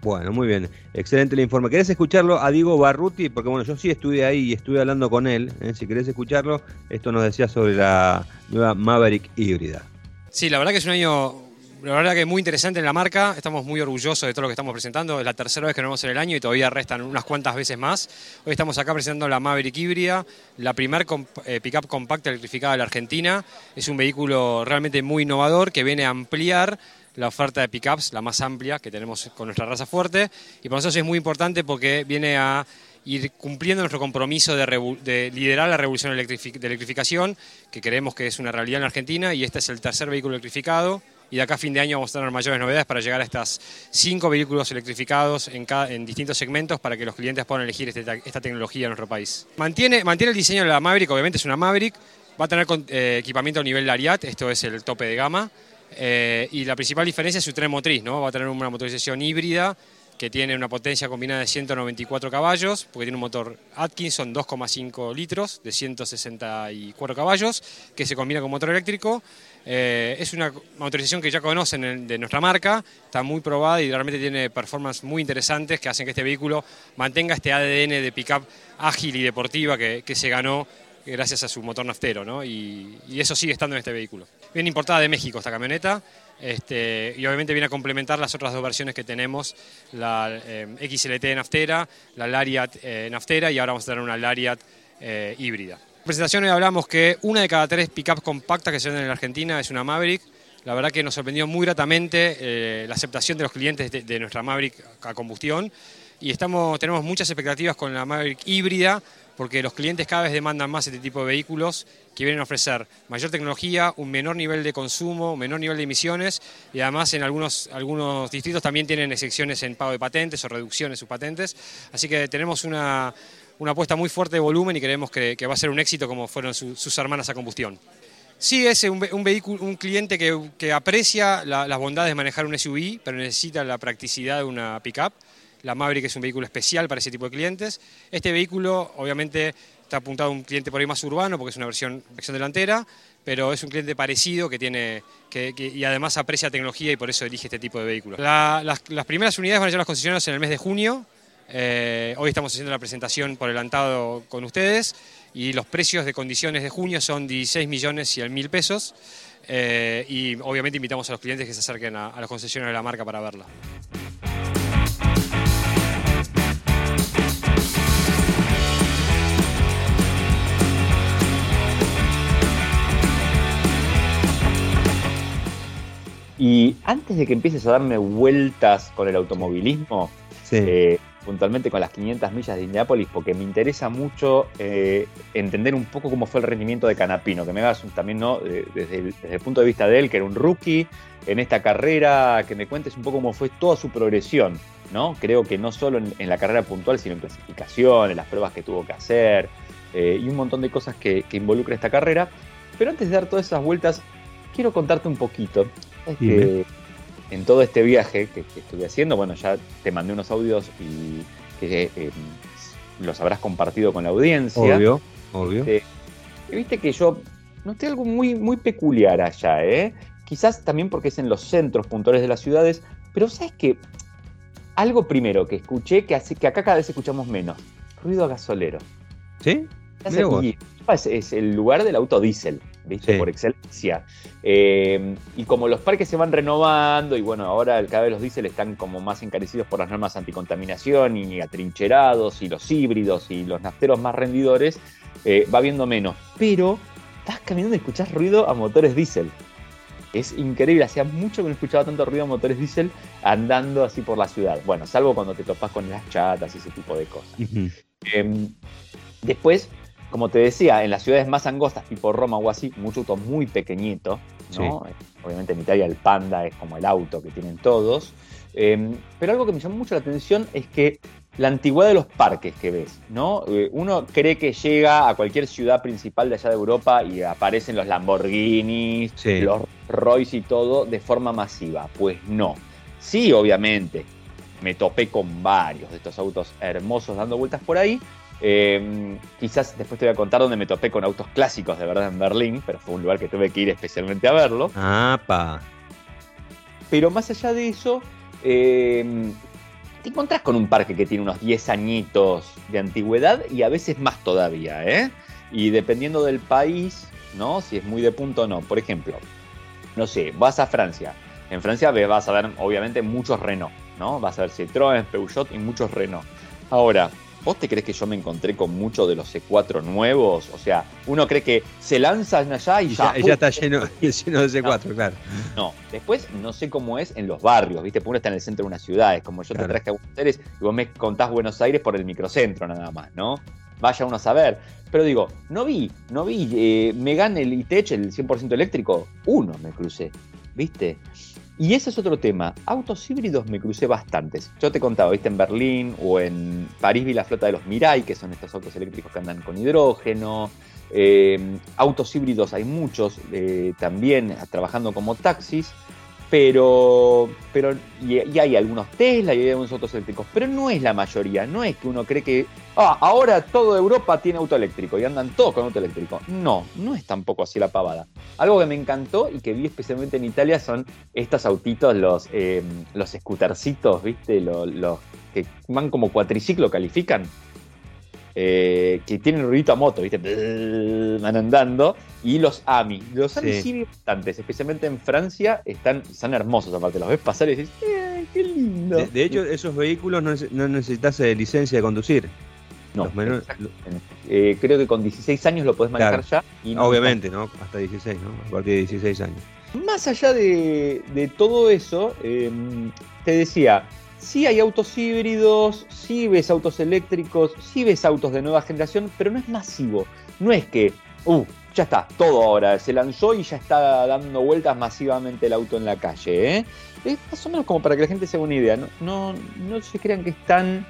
A: Bueno, muy bien. Excelente el informe. ¿Querés escucharlo a Diego Barruti? Porque bueno, yo sí estuve ahí y estuve hablando con él. ¿eh? Si querés escucharlo, esto nos decía sobre la nueva Maverick híbrida.
G: Sí, la verdad que es un año la verdad que muy interesante en la marca, estamos muy orgullosos de todo lo que estamos presentando, es la tercera vez que nos vemos en el año y todavía restan unas cuantas veces más. Hoy estamos acá presentando la Maverick híbrida, la primer eh, pickup compacta electrificada de la Argentina. Es un vehículo realmente muy innovador que viene a ampliar la oferta de pickups, la más amplia que tenemos con nuestra raza fuerte. Y para nosotros es muy importante porque viene a ir cumpliendo nuestro compromiso de, liderar la revolución de electrificación, que creemos que es una realidad en Argentina, y este es el tercer vehículo electrificado y de acá a fin de año vamos a tener mayores novedades para llegar a estas cinco vehículos electrificados en, en distintos segmentos para que los clientes puedan elegir este esta tecnología en nuestro país. Mantiene, mantiene el diseño de la Maverick, obviamente es una Maverick, va a tener eh, equipamiento a nivel Lariat, esto es el tope de gama, eh, y la principal diferencia es su tren motriz, ¿no? va a tener una motorización híbrida que tiene una potencia combinada de 194 caballos, porque tiene un motor Atkinson 2,5 litros de 164 caballos, que se combina con motor eléctrico. Eh, es una motorización que ya conocen de nuestra marca, está muy probada y realmente tiene performances muy interesantes que hacen que este vehículo mantenga este ADN de pickup ágil y deportiva que, se ganó gracias a su motor naftero, ¿no? y, eso sigue estando en este vehículo. Viene importada de México esta camioneta, este, y obviamente viene a complementar las otras dos versiones que tenemos, la eh, XLT naftera, la Lariat eh, naftera y ahora vamos a tener una Lariat híbrida. En presentación hoy hablamos que una de cada tres pickups compactas que se venden en la Argentina es una Maverick. La verdad que nos sorprendió muy gratamente la aceptación de los clientes de, nuestra Maverick a combustión y estamos, tenemos muchas expectativas con la Maverick híbrida porque los clientes cada vez demandan más este tipo de vehículos que vienen a ofrecer mayor tecnología, un menor nivel de consumo, un menor nivel de emisiones y además en algunos, algunos distritos también tienen excepciones en pago de patentes o reducciones de sus patentes. Así que tenemos una, apuesta muy fuerte de volumen y creemos que, va a ser un éxito como fueron sus hermanas a combustión. Sí, es un, vehículo, un cliente que, aprecia las bondades de manejar un SUV, pero necesita la practicidad de una pickup. La Maverick es un vehículo especial para ese tipo de clientes. Este vehículo, obviamente, está apuntado a un cliente por ahí más urbano porque es una versión, versión delantera, pero es un cliente parecido que tiene que, y además aprecia tecnología y por eso elige este tipo de vehículos. las, primeras unidades van a llegar a las concesionarios en el mes de junio. Eh, hoy estamos haciendo la presentación por adelantado con ustedes y los precios de condiciones de junio son 16 millones y el mil pesos. Eh, y obviamente invitamos a los clientes que se acerquen a, a los concesionarios de la marca para verla.
B: Y antes de que empieces a darme vueltas con el automovilismo, eh, puntualmente con las 500 millas de Indianápolis, porque me interesa mucho eh, entender un poco cómo fue el rendimiento de Canapino, que me hagas también ¿no? desde, el, punto de vista de él, que era un rookie en esta carrera, que me cuentes un poco cómo fue toda su progresión. ¿no? Creo que no solo en, la carrera puntual, sino en clasificación, en las pruebas que tuvo que hacer eh, y un montón de cosas que, que involucra esta carrera. Pero antes de dar todas esas vueltas, quiero contarte un poquito. Es
A: Dime.
B: que en todo este viaje que, que estuve haciendo, bueno, ya te mandé unos audios y que eh, los habrás compartido con la audiencia.
A: Obvio, obvio.
B: Eh, Viste que yo noté algo muy, muy peculiar allá, ¿eh? Quizás también porque es en los centros puntuales de las ciudades, pero ¿sabes qué? Algo primero que escuché que, hace, que acá cada vez escuchamos menos, ruido gasolero.
A: ¿Sí?
B: Es, es el lugar del auto diésel, ¿viste?
A: Sí.
B: Por excelencia. Eh, y como los parques se van renovando, y bueno, ahora cada vez los diésel están como más encarecidos por las normas anticontaminación y atrincherados, y los híbridos y los nafteros más rendidores, eh, va viendo menos. Pero estás caminando y escuchás ruido a motores diésel. Es increíble, hacía mucho que no escuchaba tanto ruido a motores diésel andando así por la ciudad. Bueno, salvo cuando te topas con las chatas y ese tipo de cosas. Eh, después, como te decía, en las ciudades más angostas, tipo Roma o así, mucho auto muy pequeñito, ¿no? Obviamente en Italia el Panda es como el auto que tienen todos. Eh, pero algo que me llamó mucho la atención es que la antigüedad de los parques que ves, ¿no? Eh, uno cree que llega a cualquier ciudad principal de allá de Europa y aparecen los Lamborghinis,
A: Sí.
B: los Royce y todo de forma masiva. Pues no. Sí, obviamente, me topé con varios de estos autos hermosos dando vueltas por ahí. Eh, quizás después te voy a contar dónde me topé con autos clásicos de verdad en Berlín, pero fue un lugar que tuve que ir especialmente a verlo.
A: Ah, pa.
B: Pero más allá de eso, eh, te encontrás con un parque que tiene unos 10 añitos de antigüedad y a veces más todavía, ¿eh? Y dependiendo del país, ¿no? Si es muy de punto o no. Por ejemplo, no sé, vas a Francia. En Francia vas a ver, obviamente, muchos Renault, ¿no? Vas a ver Citroën, Peugeot y muchos Renault. Ahora, ¿vos te crees que yo me encontré con muchos de los C4 nuevos? O sea, uno cree que se lanzan allá y
A: Y
B: ya,
A: ya, ya está lleno, [laughs] [laughs] lleno de C4, claro.
B: no, después no sé cómo es en los barrios, ¿viste? Porque uno está en el centro de una ciudad, es como yo
A: Claro.
B: te traje a Buenos Aires y vos me contás Buenos Aires por el microcentro nada más, ¿no? Vaya uno a saber. Pero digo, no vi, no vi eh, Megane el E-Tech, el 100% eléctrico, uno me crucé, ¿viste? Y ese es otro tema. Autos híbridos me crucé bastantes. Yo te contaba, ¿viste? En Berlín o en París vi la flota de los Mirai, que son estos autos eléctricos que andan con hidrógeno. Eh, autos híbridos hay muchos eh, también trabajando como taxis, pero, pero y, hay algunos Tesla y hay algunos autos eléctricos, pero no es la mayoría, no es que uno cree que ah, ahora toda Europa tiene auto eléctrico y andan todos con auto eléctrico. No, no es tampoco así la pavada. Algo que me encantó y que vi especialmente en Italia son estos autitos, los, eh, los scootercitos, ¿viste? Los que van como cuatriciclo, califican eh, que tienen ruidito a moto, ¿viste? Van andando. Y los AMI. Los AMI
A: Sí.
B: sí, vi bastantes, especialmente en Francia, están, están hermosos aparte. Los ves pasar y dices, ¡eh, qué lindo!
A: De, de hecho, esos vehículos no, nece- no necesitas eh, licencia de conducir.
B: no,
A: menores-.
B: Eh, creo que con 16 años lo podés manejar ya. y no
A: Obviamente, ¿no? Hasta 16, ¿no? A partir de 16 años.
B: Más allá de, de todo eso, eh, te decía, sí hay autos híbridos, sí ves autos eléctricos, sí ves autos de nueva generación, pero no es masivo. No es que, uh, ya está, todo ahora, se lanzó y ya está dando vueltas masivamente el auto en la calle. ¿eh? Es más o menos como para que la gente se haga una idea. No, no, no se crean que es tan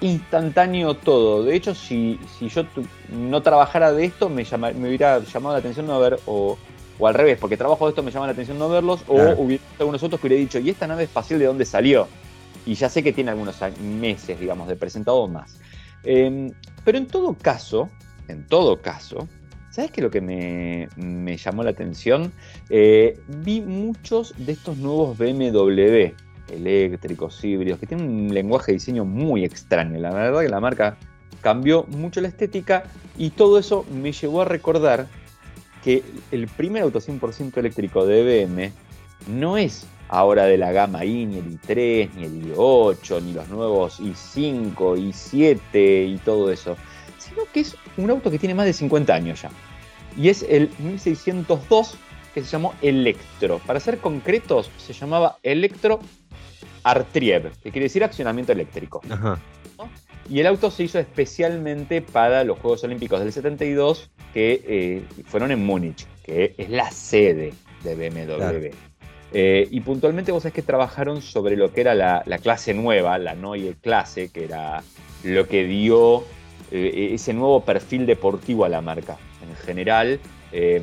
B: instantáneo todo. De hecho, si, si yo tu- no trabajara de esto, me, llama- me hubiera llamado la atención no ver o o al revés, porque trabajo de esto me llama la atención no verlos,
A: Claro.
B: o hubiera algunos otros que hubiera dicho, ¿y esta nave espacial de dónde salió? Y ya sé que tiene algunos meses, digamos, de presentado más. Eh, pero en todo caso, en todo caso, ¿sabes qué lo que me, me llamó la atención? Eh, vi muchos de estos nuevos BMW eléctricos, híbridos, que tienen un lenguaje de diseño muy extraño. La verdad que la marca cambió mucho la estética y todo eso me llevó a recordar que el primer auto 100% eléctrico de BM no es ahora de la gama i, ni el i3, ni el i8, ni los nuevos i5, i7 y todo eso, sino que es un auto que tiene más de 50 años ya. Y es el 1602 que se llamó Electro. Para ser concretos, se llamaba Electro Artriev, que quiere decir accionamiento eléctrico.
A: Ajá.
B: Y el auto se hizo especialmente para los Juegos Olímpicos del 72, que eh, fueron en Múnich, que es la sede de BMW.
A: Claro.
B: Eh, y puntualmente vos sabés que trabajaron sobre lo que era la, la clase nueva, la Neue clase, que era lo que dio eh, ese nuevo perfil deportivo a la marca. En general, eh,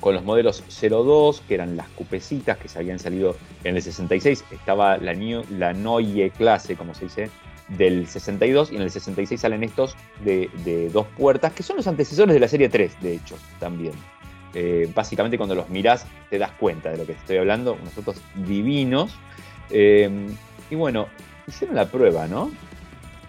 B: con los modelos 02, que eran las cupecitas que se habían salido en el 66. Estaba la, la Neue clase, como se dice, del 62 y en el 66 salen estos de, dos puertas, que son los antecesores de la serie 3, de hecho, también. Eh, básicamente cuando los mirás te das cuenta de lo que estoy hablando, unos divinos. Eh, y bueno, hicieron la prueba, ¿no?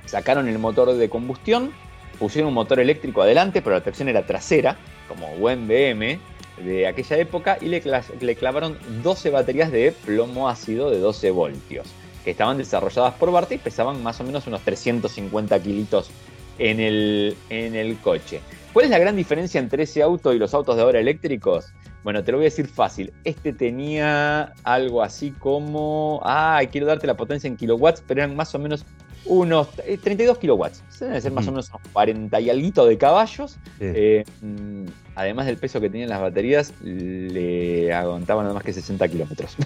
B: Sacaron el motor de combustión, pusieron un motor eléctrico adelante, pero la tracción era trasera, como buen BM de aquella época, y le, le clavaron 12 baterías de plomo ácido de 12 voltios que estaban desarrolladas por Barta y pesaban más o menos unos 350 kilitos en el, en el coche. ¿Cuál es la gran diferencia entre ese auto y los autos de ahora eléctricos? Bueno, te lo voy a decir fácil. Este tenía algo así como. Ah, quiero darte la potencia en kilowatts, pero eran más o menos unos 32 eh, kilowatts. Deben ser más o menos unos 40 y algo de caballos. Eh, mm, además del peso que tenían las baterías, le aguantaban nada más que 60 kilómetros.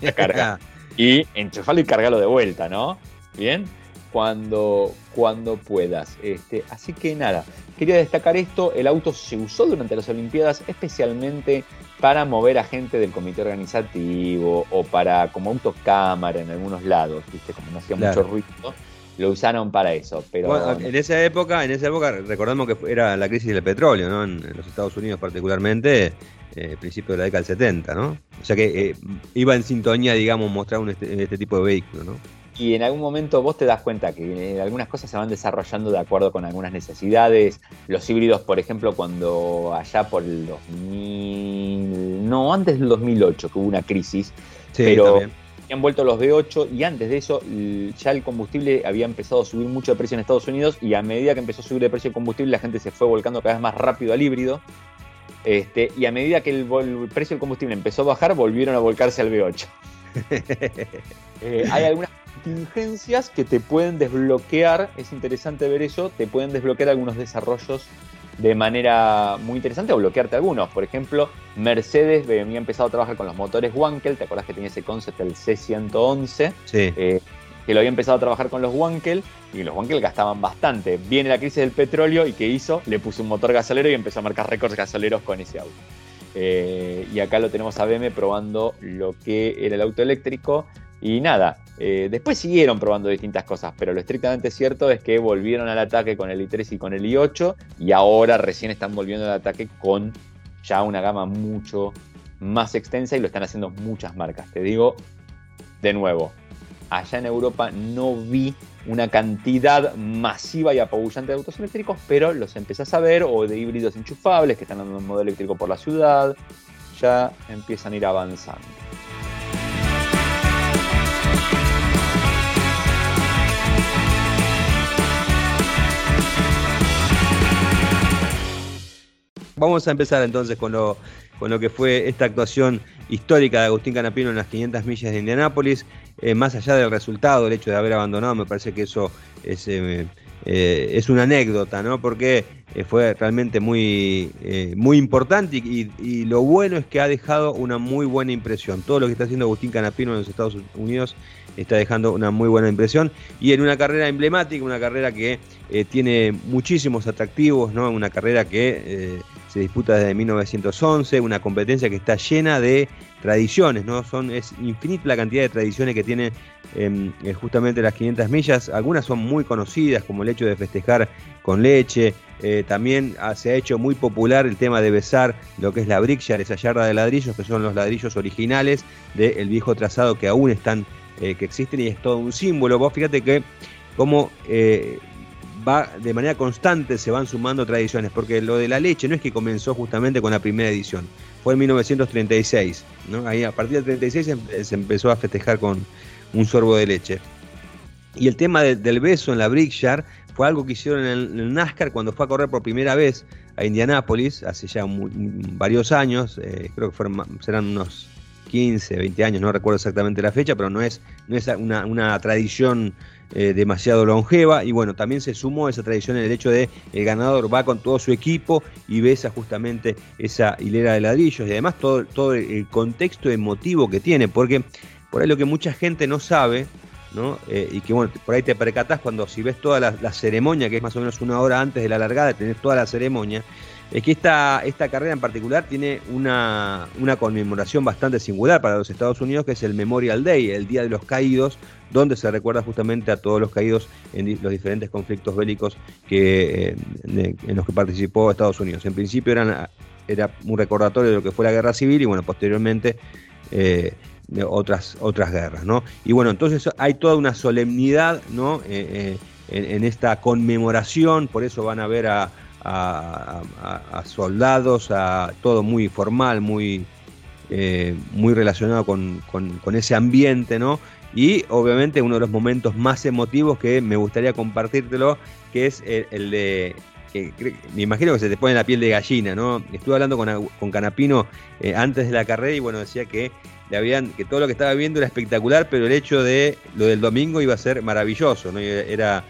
B: la [laughs] carga. y enchufarlo [laughs] y cargarlo de vuelta, ¿no? Bien, cuando, cuando puedas. Este, así que nada, quería destacar esto, el auto se usó durante las Olimpiadas especialmente para mover a gente del comité organizativo o para como autocámara en algunos lados, ¿viste? Como no hacía mucho ruido, lo usaron para eso. Pero
A: en esa época, en esa época recordemos que era la crisis del petróleo, ¿no? En, los Estados Unidos particularmente, eh, principio de la década del 70, ¿no? O sea que eh, iba en sintonía, digamos, mostrar un este, este, tipo de vehículo, ¿no?
B: Y en algún momento vos te das cuenta que algunas cosas se van desarrollando de acuerdo con algunas necesidades. Los híbridos, por ejemplo, cuando allá por el 2000, no, antes del 2008, que hubo una crisis, sí, pero han vuelto los V8 y antes de eso ya el combustible había empezado a subir mucho de precio en Estados Unidos y a medida que empezó a subir de precio el combustible la gente se fue volcando cada vez más rápido al híbrido este, y a medida que el, precio del combustible empezó a bajar, volvieron a volcarse al V8. [laughs] Eh, hay algunas contingencias que te pueden desbloquear, es interesante ver eso, te pueden desbloquear algunos desarrollos de manera muy interesante o bloquearte algunos. Por ejemplo, Mercedes había empezado a trabajar con los motores Wankel, ¿te acuerdas que tenía ese concept, el C111?
A: Sí.
B: Eh, que lo había empezado a trabajar con los Wankel y los Wankel gastaban bastante. Viene la crisis del petróleo y ¿qué hizo? Le puso un motor gasolero y empezó a marcar récords gasoleros con ese auto. Eh, y acá lo tenemos a BM probando lo que era el auto eléctrico. Y nada, eh, después siguieron probando distintas cosas, pero lo estrictamente cierto es que volvieron al ataque con el i3 y con el i8 y ahora recién están volviendo al ataque con ya una gama mucho más extensa y lo están haciendo muchas marcas. Te digo, de nuevo, allá en Europa no vi una cantidad masiva y apabullante de autos eléctricos, pero los empezás a ver, o de híbridos enchufables que están dando un modo eléctrico por la ciudad, ya empiezan a ir avanzando.
A: Vamos a empezar entonces con lo, con lo que fue esta actuación histórica de Agustín Canapino en las 500 millas de Indianápolis. Eh, más allá del resultado, el hecho de haber abandonado, me parece que eso es, eh, eh, es una anécdota, ¿no? Porque fue realmente muy, muy importante y, y, lo bueno es que ha dejado una muy buena impresión. Todo lo que está haciendo Agustín Canapino en los Estados Unidos está dejando una muy buena impresión y en una carrera emblemática, una carrera que tiene muchísimos atractivos, ¿no? Una carrera que se disputa desde 1911, una competencia que está llena de tradiciones, ¿no? Son, es infinita la cantidad de tradiciones que tiene em, eh, justamente las 500 millas. Algunas son muy conocidas, como el hecho de festejar con leche. Eh, también se ha hecho muy popular el tema de besar lo que es la Brickyard, esa yarda de ladrillos, que son los ladrillos originales del viejo trazado que aún están, eh, que existen y es todo un símbolo. Vos fíjate que como va de manera constante se van sumando tradiciones, porque lo de la leche no es que comenzó justamente con la primera edición, fue en 1936, ¿no? Ahí a partir del 36 se, empezó a festejar con un sorbo de leche. Y el tema del beso en la Brickyard fue algo que hicieron en el, NASCAR cuando fue a correr por primera vez a Indianápolis, hace ya varios años, eh, creo que fueron, serán unos 15, 20 años, no recuerdo exactamente la fecha, pero no es, no es una, una tradición eh, demasiado longeva y bueno, también se sumó esa tradición en el hecho de el ganador va con todo su equipo y besa justamente esa hilera de ladrillos y además todo, todo el contexto emotivo que tiene, porque por ahí lo que mucha gente no sabe, ¿no? Eh, y que bueno, por ahí te percatás cuando si ves toda la, ceremonia, que es más o menos una hora antes de la largada, tenés toda la ceremonia, es que esta, esta carrera en particular tiene una, una, conmemoración bastante singular para los Estados Unidos, que es el Memorial Day, el Día de los Caídos, donde se recuerda justamente a todos los caídos en los diferentes conflictos bélicos que, eh, en los que participó Estados Unidos. En principio eran, era un recordatorio de lo que fue la guerra civil y bueno, posteriormente eh, otras, otras guerras. ¿no? Y bueno, entonces hay toda una solemnidad ¿no? Eh, en, esta conmemoración, por eso van a ver a, soldados, a todo muy formal, muy, muy relacionado con, con, ese ambiente, ¿no? Y obviamente uno de los momentos más emotivos que me gustaría compartírtelo, que es el, de me imagino que se te pone la piel de gallina, ¿no? Estuve hablando con, Canapino eh, antes de la carrera y bueno, decía que le habían, que todo lo que estaba viendo era espectacular, pero el hecho de lo del domingo iba a ser maravilloso, ¿no? Era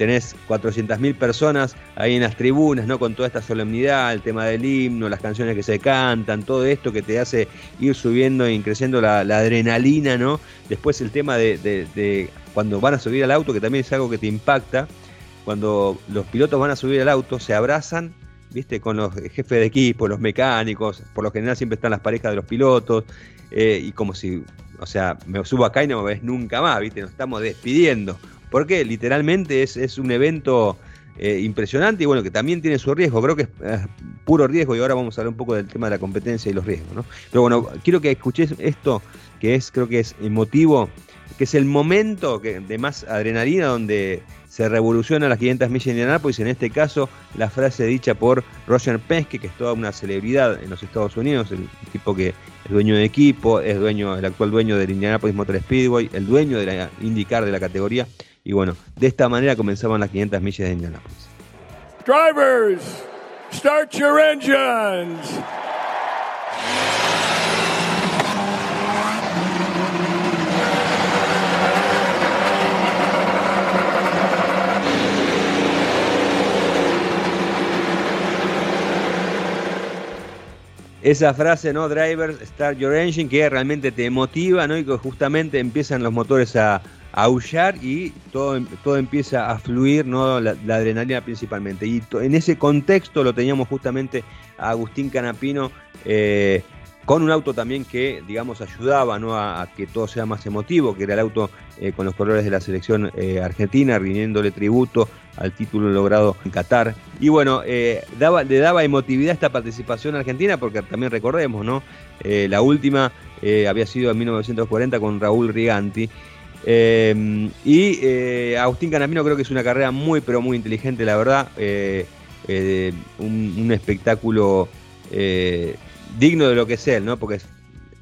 A: tenés 400.000 personas ahí en las tribunas, ¿no? Con toda esta solemnidad, el tema del himno, las canciones que se cantan, todo esto que te hace ir subiendo y creciendo la, adrenalina, ¿no? Después el tema de, cuando van a subir al auto, que también es algo que te impacta, cuando los pilotos van a subir al auto, se abrazan, ¿viste? Con los jefes de equipo, los mecánicos, por lo general siempre están las parejas de los pilotos, eh, y como si, o sea, me subo acá y no me ves nunca más, ¿viste? Nos estamos despidiendo porque literalmente es, un evento eh, impresionante y bueno, que también tiene su riesgo, creo que es puro riesgo y ahora vamos a hablar un poco del tema de la competencia y los riesgos, ¿no? Pero bueno, quiero que escuches esto, que es, creo que es emotivo, que es el momento de más adrenalina donde se revoluciona las 500 millas de Indianapolis, en este caso la frase dicha por Roger Penske, que es toda una celebridad en los Estados Unidos, el tipo que es dueño de equipo, es dueño, el actual dueño del Indianapolis Motor Speedway, el dueño de la IndyCar de la categoría, y bueno, de esta manera comenzaban las 500 millas de Indianapolis.
H: Drivers, start your engines.
A: esa frase, ¿no? Drivers, start your engine, que realmente te motiva, ¿no? Y que justamente empiezan los motores a, aullar y todo, todo empieza a fluir, ¿no? La, adrenalina principalmente. Y en ese contexto lo teníamos justamente a Agustín Canapino. Eh, con un auto también que, digamos, ayudaba ¿no? a, que todo sea más emotivo, que era el auto eh, con los colores de la selección eh, argentina, rindiéndole tributo al título logrado en Qatar. Y bueno, daba, le daba emotividad a esta participación argentina, porque también recordemos, ¿no? la última había sido en 1940 con Raúl Riganti. Eh, y eh, Agustín Canapino creo que es una carrera muy, pero muy inteligente, la verdad. Eh, un, espectáculo digno de lo que es él, ¿no? Porque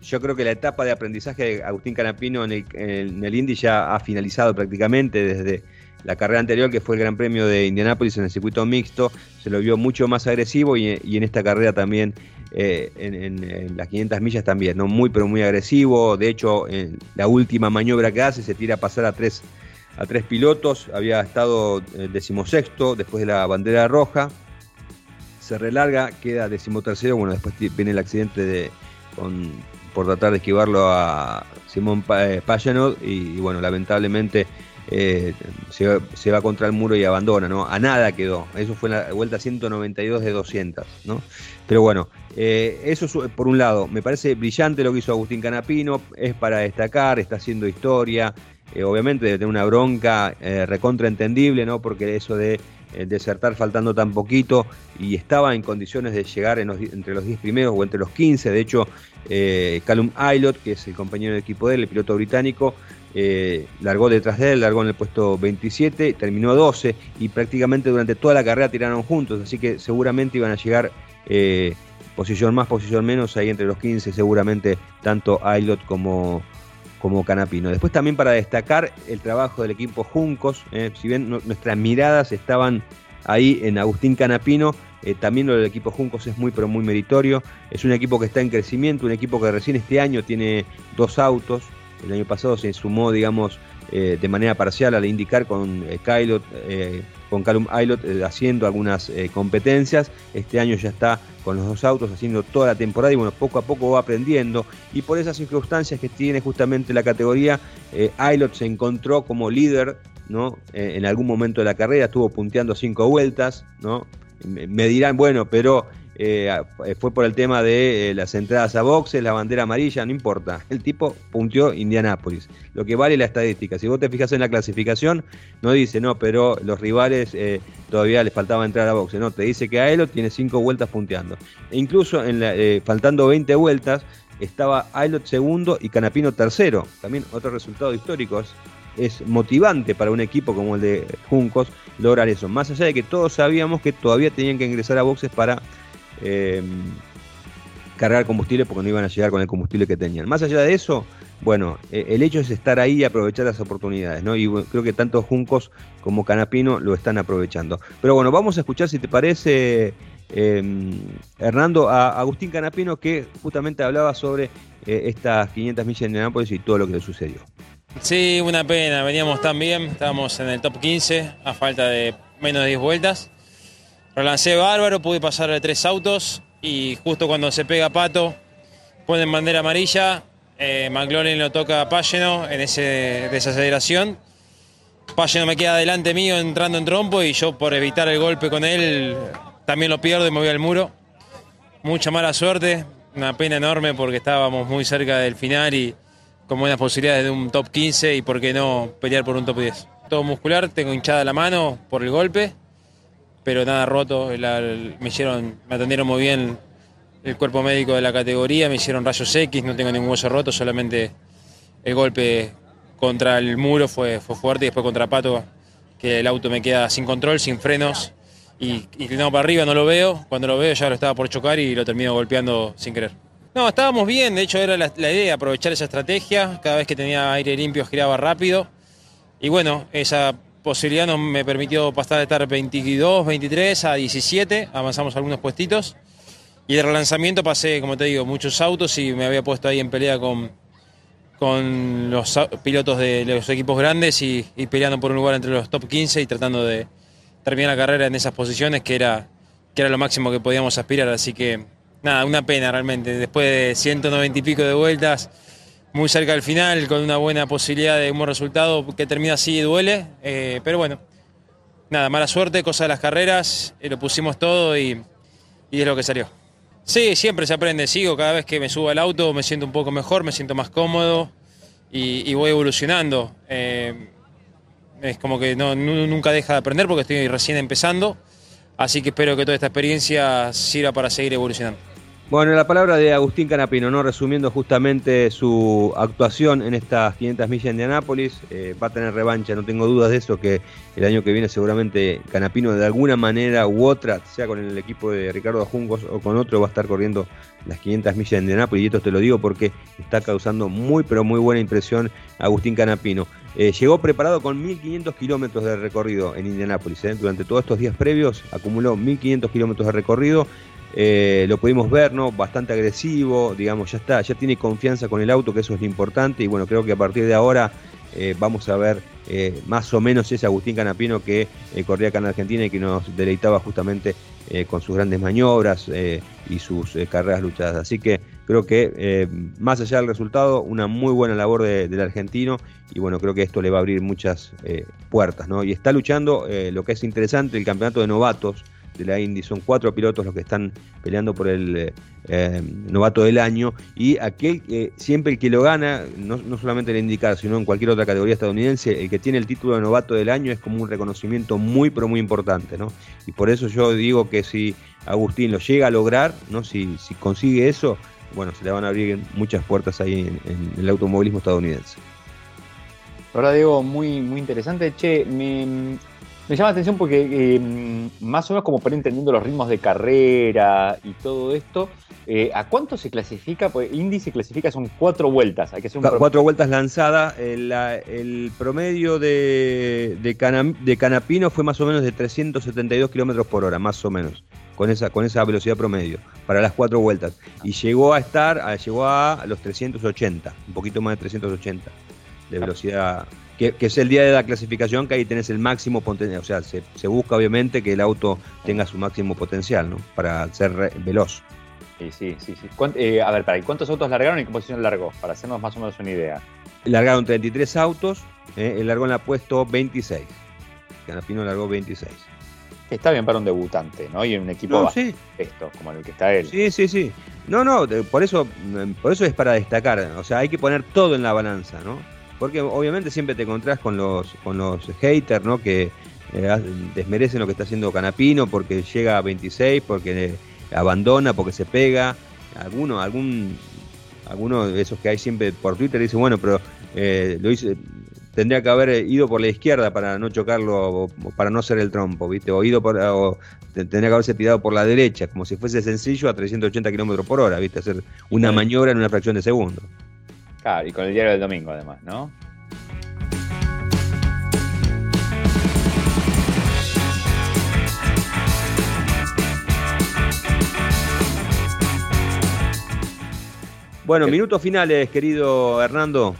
A: yo creo que la etapa de aprendizaje de Agustín Canapino en el, Indy ya ha finalizado prácticamente desde la carrera anterior, que fue el Gran Premio de Indianápolis en el circuito mixto. Se lo vio mucho más agresivo y en esta carrera también eh, en, las 500 millas también, ¿no? Muy, pero muy agresivo. De hecho, en la última maniobra que hace se tira a pasar a tres, a tres pilotos. Había estado eh, decimosexto después de la bandera roja. Se relarga, queda decimotercero. Bueno, después viene el accidente de, por tratar de esquivarlo a Simón eh, Payanot y bueno, lamentablemente eh, se, va contra el muro y abandona, ¿no? A nada quedó. Eso fue la vuelta 192 de 200, ¿no? Pero bueno, eh, eso por un lado, me parece brillante lo que hizo Agustín Canapino, es para destacar, está haciendo historia, eh, obviamente debe tener una bronca recontraentendible, ¿no? Porque eso de desertar faltando tan poquito y estaba en condiciones de llegar entre los 10 primeros o entre los 15, de hecho, Callum Aylott, que es el compañero de equipo de él, el piloto británico, eh, largó detrás de él, largó en el puesto 27, terminó 12 y prácticamente durante toda la carrera tiraron juntos, así que seguramente iban a llegar eh, posición más, posición menos, ahí entre los 15 seguramente tanto Aylot como, como Canapino. Después también para destacar el trabajo del equipo Juncos, eh, si bien nuestras miradas estaban ahí en Agustín Canapino, también lo del equipo Juncos es muy pero muy meritorio, es un equipo que está en crecimiento, un equipo que recién este año tiene dos autos, el año pasado se sumó, digamos, eh, de manera parcial al indicar con eh, eh, con Calum Aylot haciendo algunas competencias. Este año ya está con los dos autos haciendo toda la temporada y bueno, poco a poco va aprendiendo. Y por esas circunstancias que tiene justamente la categoría, Aylot se encontró como líder, ¿no? en algún momento de la carrera, estuvo punteando cinco vueltas, ¿no? me dirán, bueno, pero eh, fue por el tema de eh, las entradas a boxes, la bandera amarilla, no importa. [laughs] El tipo punteó Indianápolis. Lo que vale la estadística. Si vos te fijas en la clasificación, no dice, no, pero los rivales eh, todavía les faltaba entrar a boxes. No, te dice que a tiene cinco vueltas punteando. E incluso en faltando 20 vueltas, estaba Aelot segundo y Canapino tercero. También otro resultado histórico. Es, motivante para un equipo como el de Juncos lograr eso. Más allá de que todos sabíamos que todavía tenían que ingresar a boxes para eh, cargar combustible porque no iban a llegar con el combustible que tenían. Más allá de eso, bueno, eh, el hecho es estar ahí y aprovechar las oportunidades, ¿no? Y creo que tanto Juncos como Canapino lo están aprovechando. Pero bueno, vamos a escuchar, si te parece, eh, Hernando, a Agustín Canapino, que justamente hablaba sobre estas 500 millas de Nápoles y todo lo que le sucedió.
I: Sí, una pena, veníamos tan bien, estábamos en el top 15 a falta de menos de 10 vueltas Relancé bárbaro, pude pasar de tres autos y justo cuando se pega Pato, ponen bandera amarilla, eh, lo toca a Pageno en ese desaceleración. Pageno me queda delante mío entrando en trompo y yo por evitar el golpe con él también lo pierdo y me voy al muro. Mucha mala suerte, una pena enorme porque estábamos muy cerca del final y con buenas posibilidades de un top 15 y por qué no pelear por un top 10. Todo muscular, tengo hinchada la mano por el golpe pero nada roto. me, hicieron, me atendieron muy bien el cuerpo médico de la categoría, me hicieron rayos X, no tengo ningún hueso roto, solamente el golpe contra el muro fue, fue fuerte y después contra Pato, que el auto me queda sin control, sin frenos y inclinado para arriba, no lo veo. Cuando lo veo ya lo estaba por chocar y lo termino golpeando sin querer. No, estábamos bien, de hecho era la, la idea, aprovechar esa estrategia, cada vez que tenía aire limpio giraba rápido. Y bueno, esa posibilidad nos me permitió pasar de estar 22, 23 a 17, avanzamos algunos puestitos. Y de relanzamiento pasé, como te digo, muchos autos y me había puesto ahí en pelea con, con los pilotos de los equipos grandes y, peleando por un lugar entre los top 15 y tratando de terminar la carrera en esas posiciones que era, que era lo máximo que podíamos aspirar. Así que nada, una pena realmente. Después de 190 y pico de vueltas, muy cerca del final, con una buena posibilidad de un buen resultado que termina así y duele. Eh, pero bueno, nada, mala suerte, cosa de las carreras, eh, lo pusimos todo y, es lo que salió. Sí, siempre se aprende, sigo, cada vez que me subo al auto me siento un poco mejor, me siento más cómodo y, voy evolucionando. Eh, es como que no, nunca deja de aprender porque estoy recién empezando, así que espero que toda esta experiencia sirva para seguir evolucionando.
A: Bueno, la palabra de Agustín Canapino, ¿no? resumiendo justamente su actuación en estas 500 millas de Indianápolis, eh, va a tener revancha, no tengo dudas de eso, que el año que viene seguramente Canapino de alguna manera u otra, sea con el equipo de Ricardo Juncos o con otro, va a estar corriendo las 500 millas de Indianápolis, y esto te lo digo porque está causando muy, pero muy buena impresión Agustín Canapino. Eh, llegó preparado con 1.500 kilómetros de recorrido en Indianápolis. ¿eh? Durante todos estos días previos acumuló 1.500 kilómetros de recorrido eh, lo pudimos ver, ¿no? Bastante agresivo, digamos, ya está, ya tiene confianza con el auto, que eso es lo importante, y bueno, creo que a partir de ahora eh, vamos a ver eh, más o menos ese Agustín Canapino que corría acá en Argentina y que nos deleitaba justamente con sus grandes maniobras y sus carreras luchadas. Así que creo que más allá del resultado, una muy buena labor del argentino y bueno, creo que esto le va a abrir muchas puertas, ¿no? Y está luchando lo que es interesante, el campeonato de novatos de la Indy. Son cuatro pilotos los que están peleando por el eh, eh, novato del año. Y aquel, siempre el que lo gana, no, solamente en el IndyCar, sino en cualquier otra categoría estadounidense, el que tiene el título de novato del año es como un reconocimiento muy, pero muy importante. ¿no? Y por eso yo digo que si Agustín lo llega a lograr, ¿no? si, si consigue eso, bueno, se le van a abrir muchas puertas ahí en, el automovilismo estadounidense.
B: Ahora digo, muy, muy interesante. Che, me, me llama la atención porque eh, más o menos como para entendiendo los ritmos de carrera y todo esto, eh, ¿a cuánto se clasifica? Pues Indy se clasifica son cuatro vueltas. Hay que hacer
A: cuatro vueltas lanzadas. El, promedio de, de, Canapino fue más o menos de 372 kilómetros por hora, más o menos, con esa, con esa velocidad promedio, para las cuatro vueltas. Y llegó a estar, llegó a los 380, un poquito más de 380 de velocidad que, es el día de la clasificación, que ahí tenés el máximo potencial. O sea, se, busca obviamente que el auto tenga su máximo potencial, ¿no? Para ser veloz.
B: Sí, sí, sí. sí. Eh, a ver, para, ¿cuántos autos largaron y qué posición largó? Para hacernos más o menos una idea.
A: Largaron 33 autos, eh, el largón la ha puesto 26. Canapino largó 26.
B: Está bien para un debutante, ¿no? Y en un equipo
A: No, sí.
B: esto, como el que está él.
A: Sí, sí, sí. No, no, por eso, mm, por eso es para destacar. O sea, hay que poner todo en la balanza, ¿no? Porque obviamente siempre te encontrás con los, con los haters, ¿no? Que eh, desmerecen lo que está haciendo Canapino porque llega a 26, porque abandona, porque se pega. Alguno, algún, alguno de esos que hay siempre por Twitter dice, bueno, pero eh, lo hice, tendría que haber ido por la izquierda para no chocarlo, o para no ser el trompo, ¿viste? O ido por, o te- tendría que haberse tirado por la derecha, como si fuese sencillo a 380 kilómetros por hora, ¿viste? Hacer una maniobra en una fracción de segundo.
B: Claro, y con el diario del domingo además, ¿no?
A: Bueno, minutos finales, querido Hernando.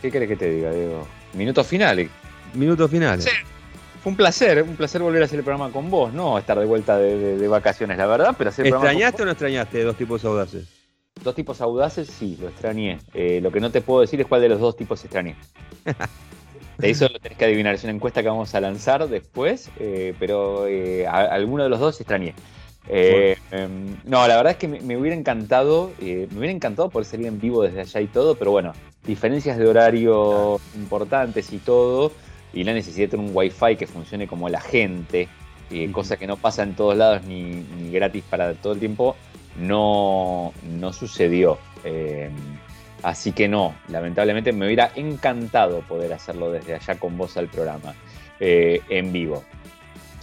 B: ¿Qué querés que te diga, Diego? Minutos finales.
A: Minutos finales.
B: Sí. Fue un placer, un placer volver a hacer el programa con vos, no estar de vuelta de, de- de vacaciones, la verdad, pero hacer el programa con
A: ¿Extrañaste o no extrañaste dos tipos audaces?
B: Dos tipos audaces, sí, lo extrañé. Eh, lo que no te puedo decir es cuál de los dos tipos extrañé. [laughs] De eso lo tenés que adivinar, es una encuesta que vamos a lanzar después, eh, pero eh, a- alguno de los dos extrañé. Eh, em, no, la verdad es que me, me hubiera encantado, eh, me hubiera encantado poder salir en vivo desde allá y todo, pero bueno, diferencias de horario importantes y todo, y la necesidad de tener un wifi que funcione como la gente, eh,
A: Ujú.
B: cosa que no pasa en todos lados ni, ni gratis para todo el tiempo, no, no sucedió. Eh, así que no, lamentablemente me hubiera encantado poder hacerlo desde allá con vos al programa, eh, en vivo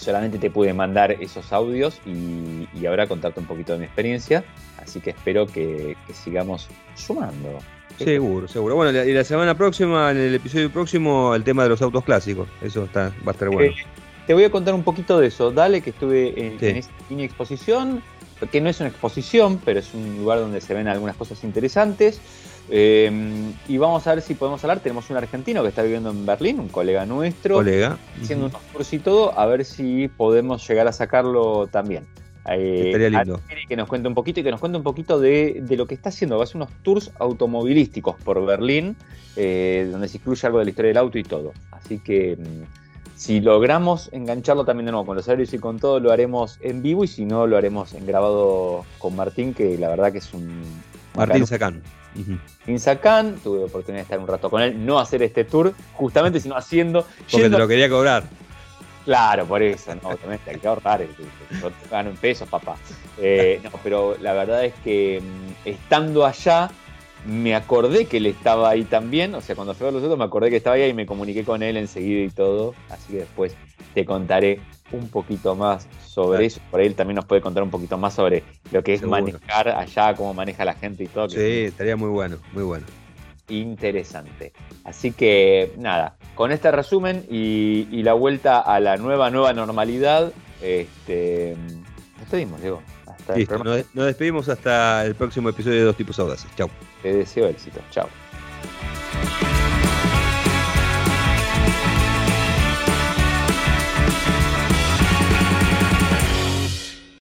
B: solamente te pude mandar esos audios y, y ahora contarte un poquito de mi experiencia. Así que espero que, que sigamos sumando.
A: Seguro, seguro. Bueno, y la semana próxima, en el episodio próximo, el tema de los autos clásicos. Eso está, va a estar bueno.
B: Eh, te voy a contar un poquito de eso. Dale, que estuve en,
A: Sí.
B: en esta mini exposición, que no es una exposición, pero es un lugar donde se ven algunas cosas interesantes. Eh, y vamos a ver si podemos hablar. Tenemos un argentino que está viviendo en Berlín, un colega nuestro.
A: Colega.
B: haciendo
A: Ujú.
B: unos tours y todo, a ver si podemos llegar a sacarlo también. Eh,
A: Estaría lindo.
B: Que nos cuente un poquito y que nos cuente un poquito de, de lo que está haciendo. Va a hacer unos tours automovilísticos por Berlín, eh, donde se incluye algo de la historia del auto y todo. Así que mm, si logramos engancharlo también de nuevo con los horarios y con todo, lo haremos en vivo y si no, lo haremos en grabado con Martín, que la verdad que es un...
A: Martín. Sacán.
B: Martín Sacán, tuve oportunidad de estar un rato con él, no hacer este tour, justamente, sino haciendo...
A: Porque te lo quería cobrar.
B: Claro, por eso, no, obviamente hay que ahorrar, el- gano en pesos, papá. Eh, no, pero la verdad es que mm, estando allá, me acordé que él estaba ahí también, o sea, cuando fui a los otros me acordé que estaba ahí y me comuniqué con él enseguida y todo, así que después te contaré un poquito más sobre eso, por ahí él también nos puede contar un poquito más sobre lo que es
A: Seguro.
B: manejar allá, cómo maneja la gente y todo, que
A: Sí, estaría muy bueno, muy bueno.
B: interesante. Así que nada, con este resumen y, y la vuelta a la nueva, nueva normalidad, este, nos despedimos, Diego. Hasta
A: Listo, nos, nos despedimos hasta el próximo episodio de Dos Tipos Audaces. Chau.
B: Te deseo éxito. Chao.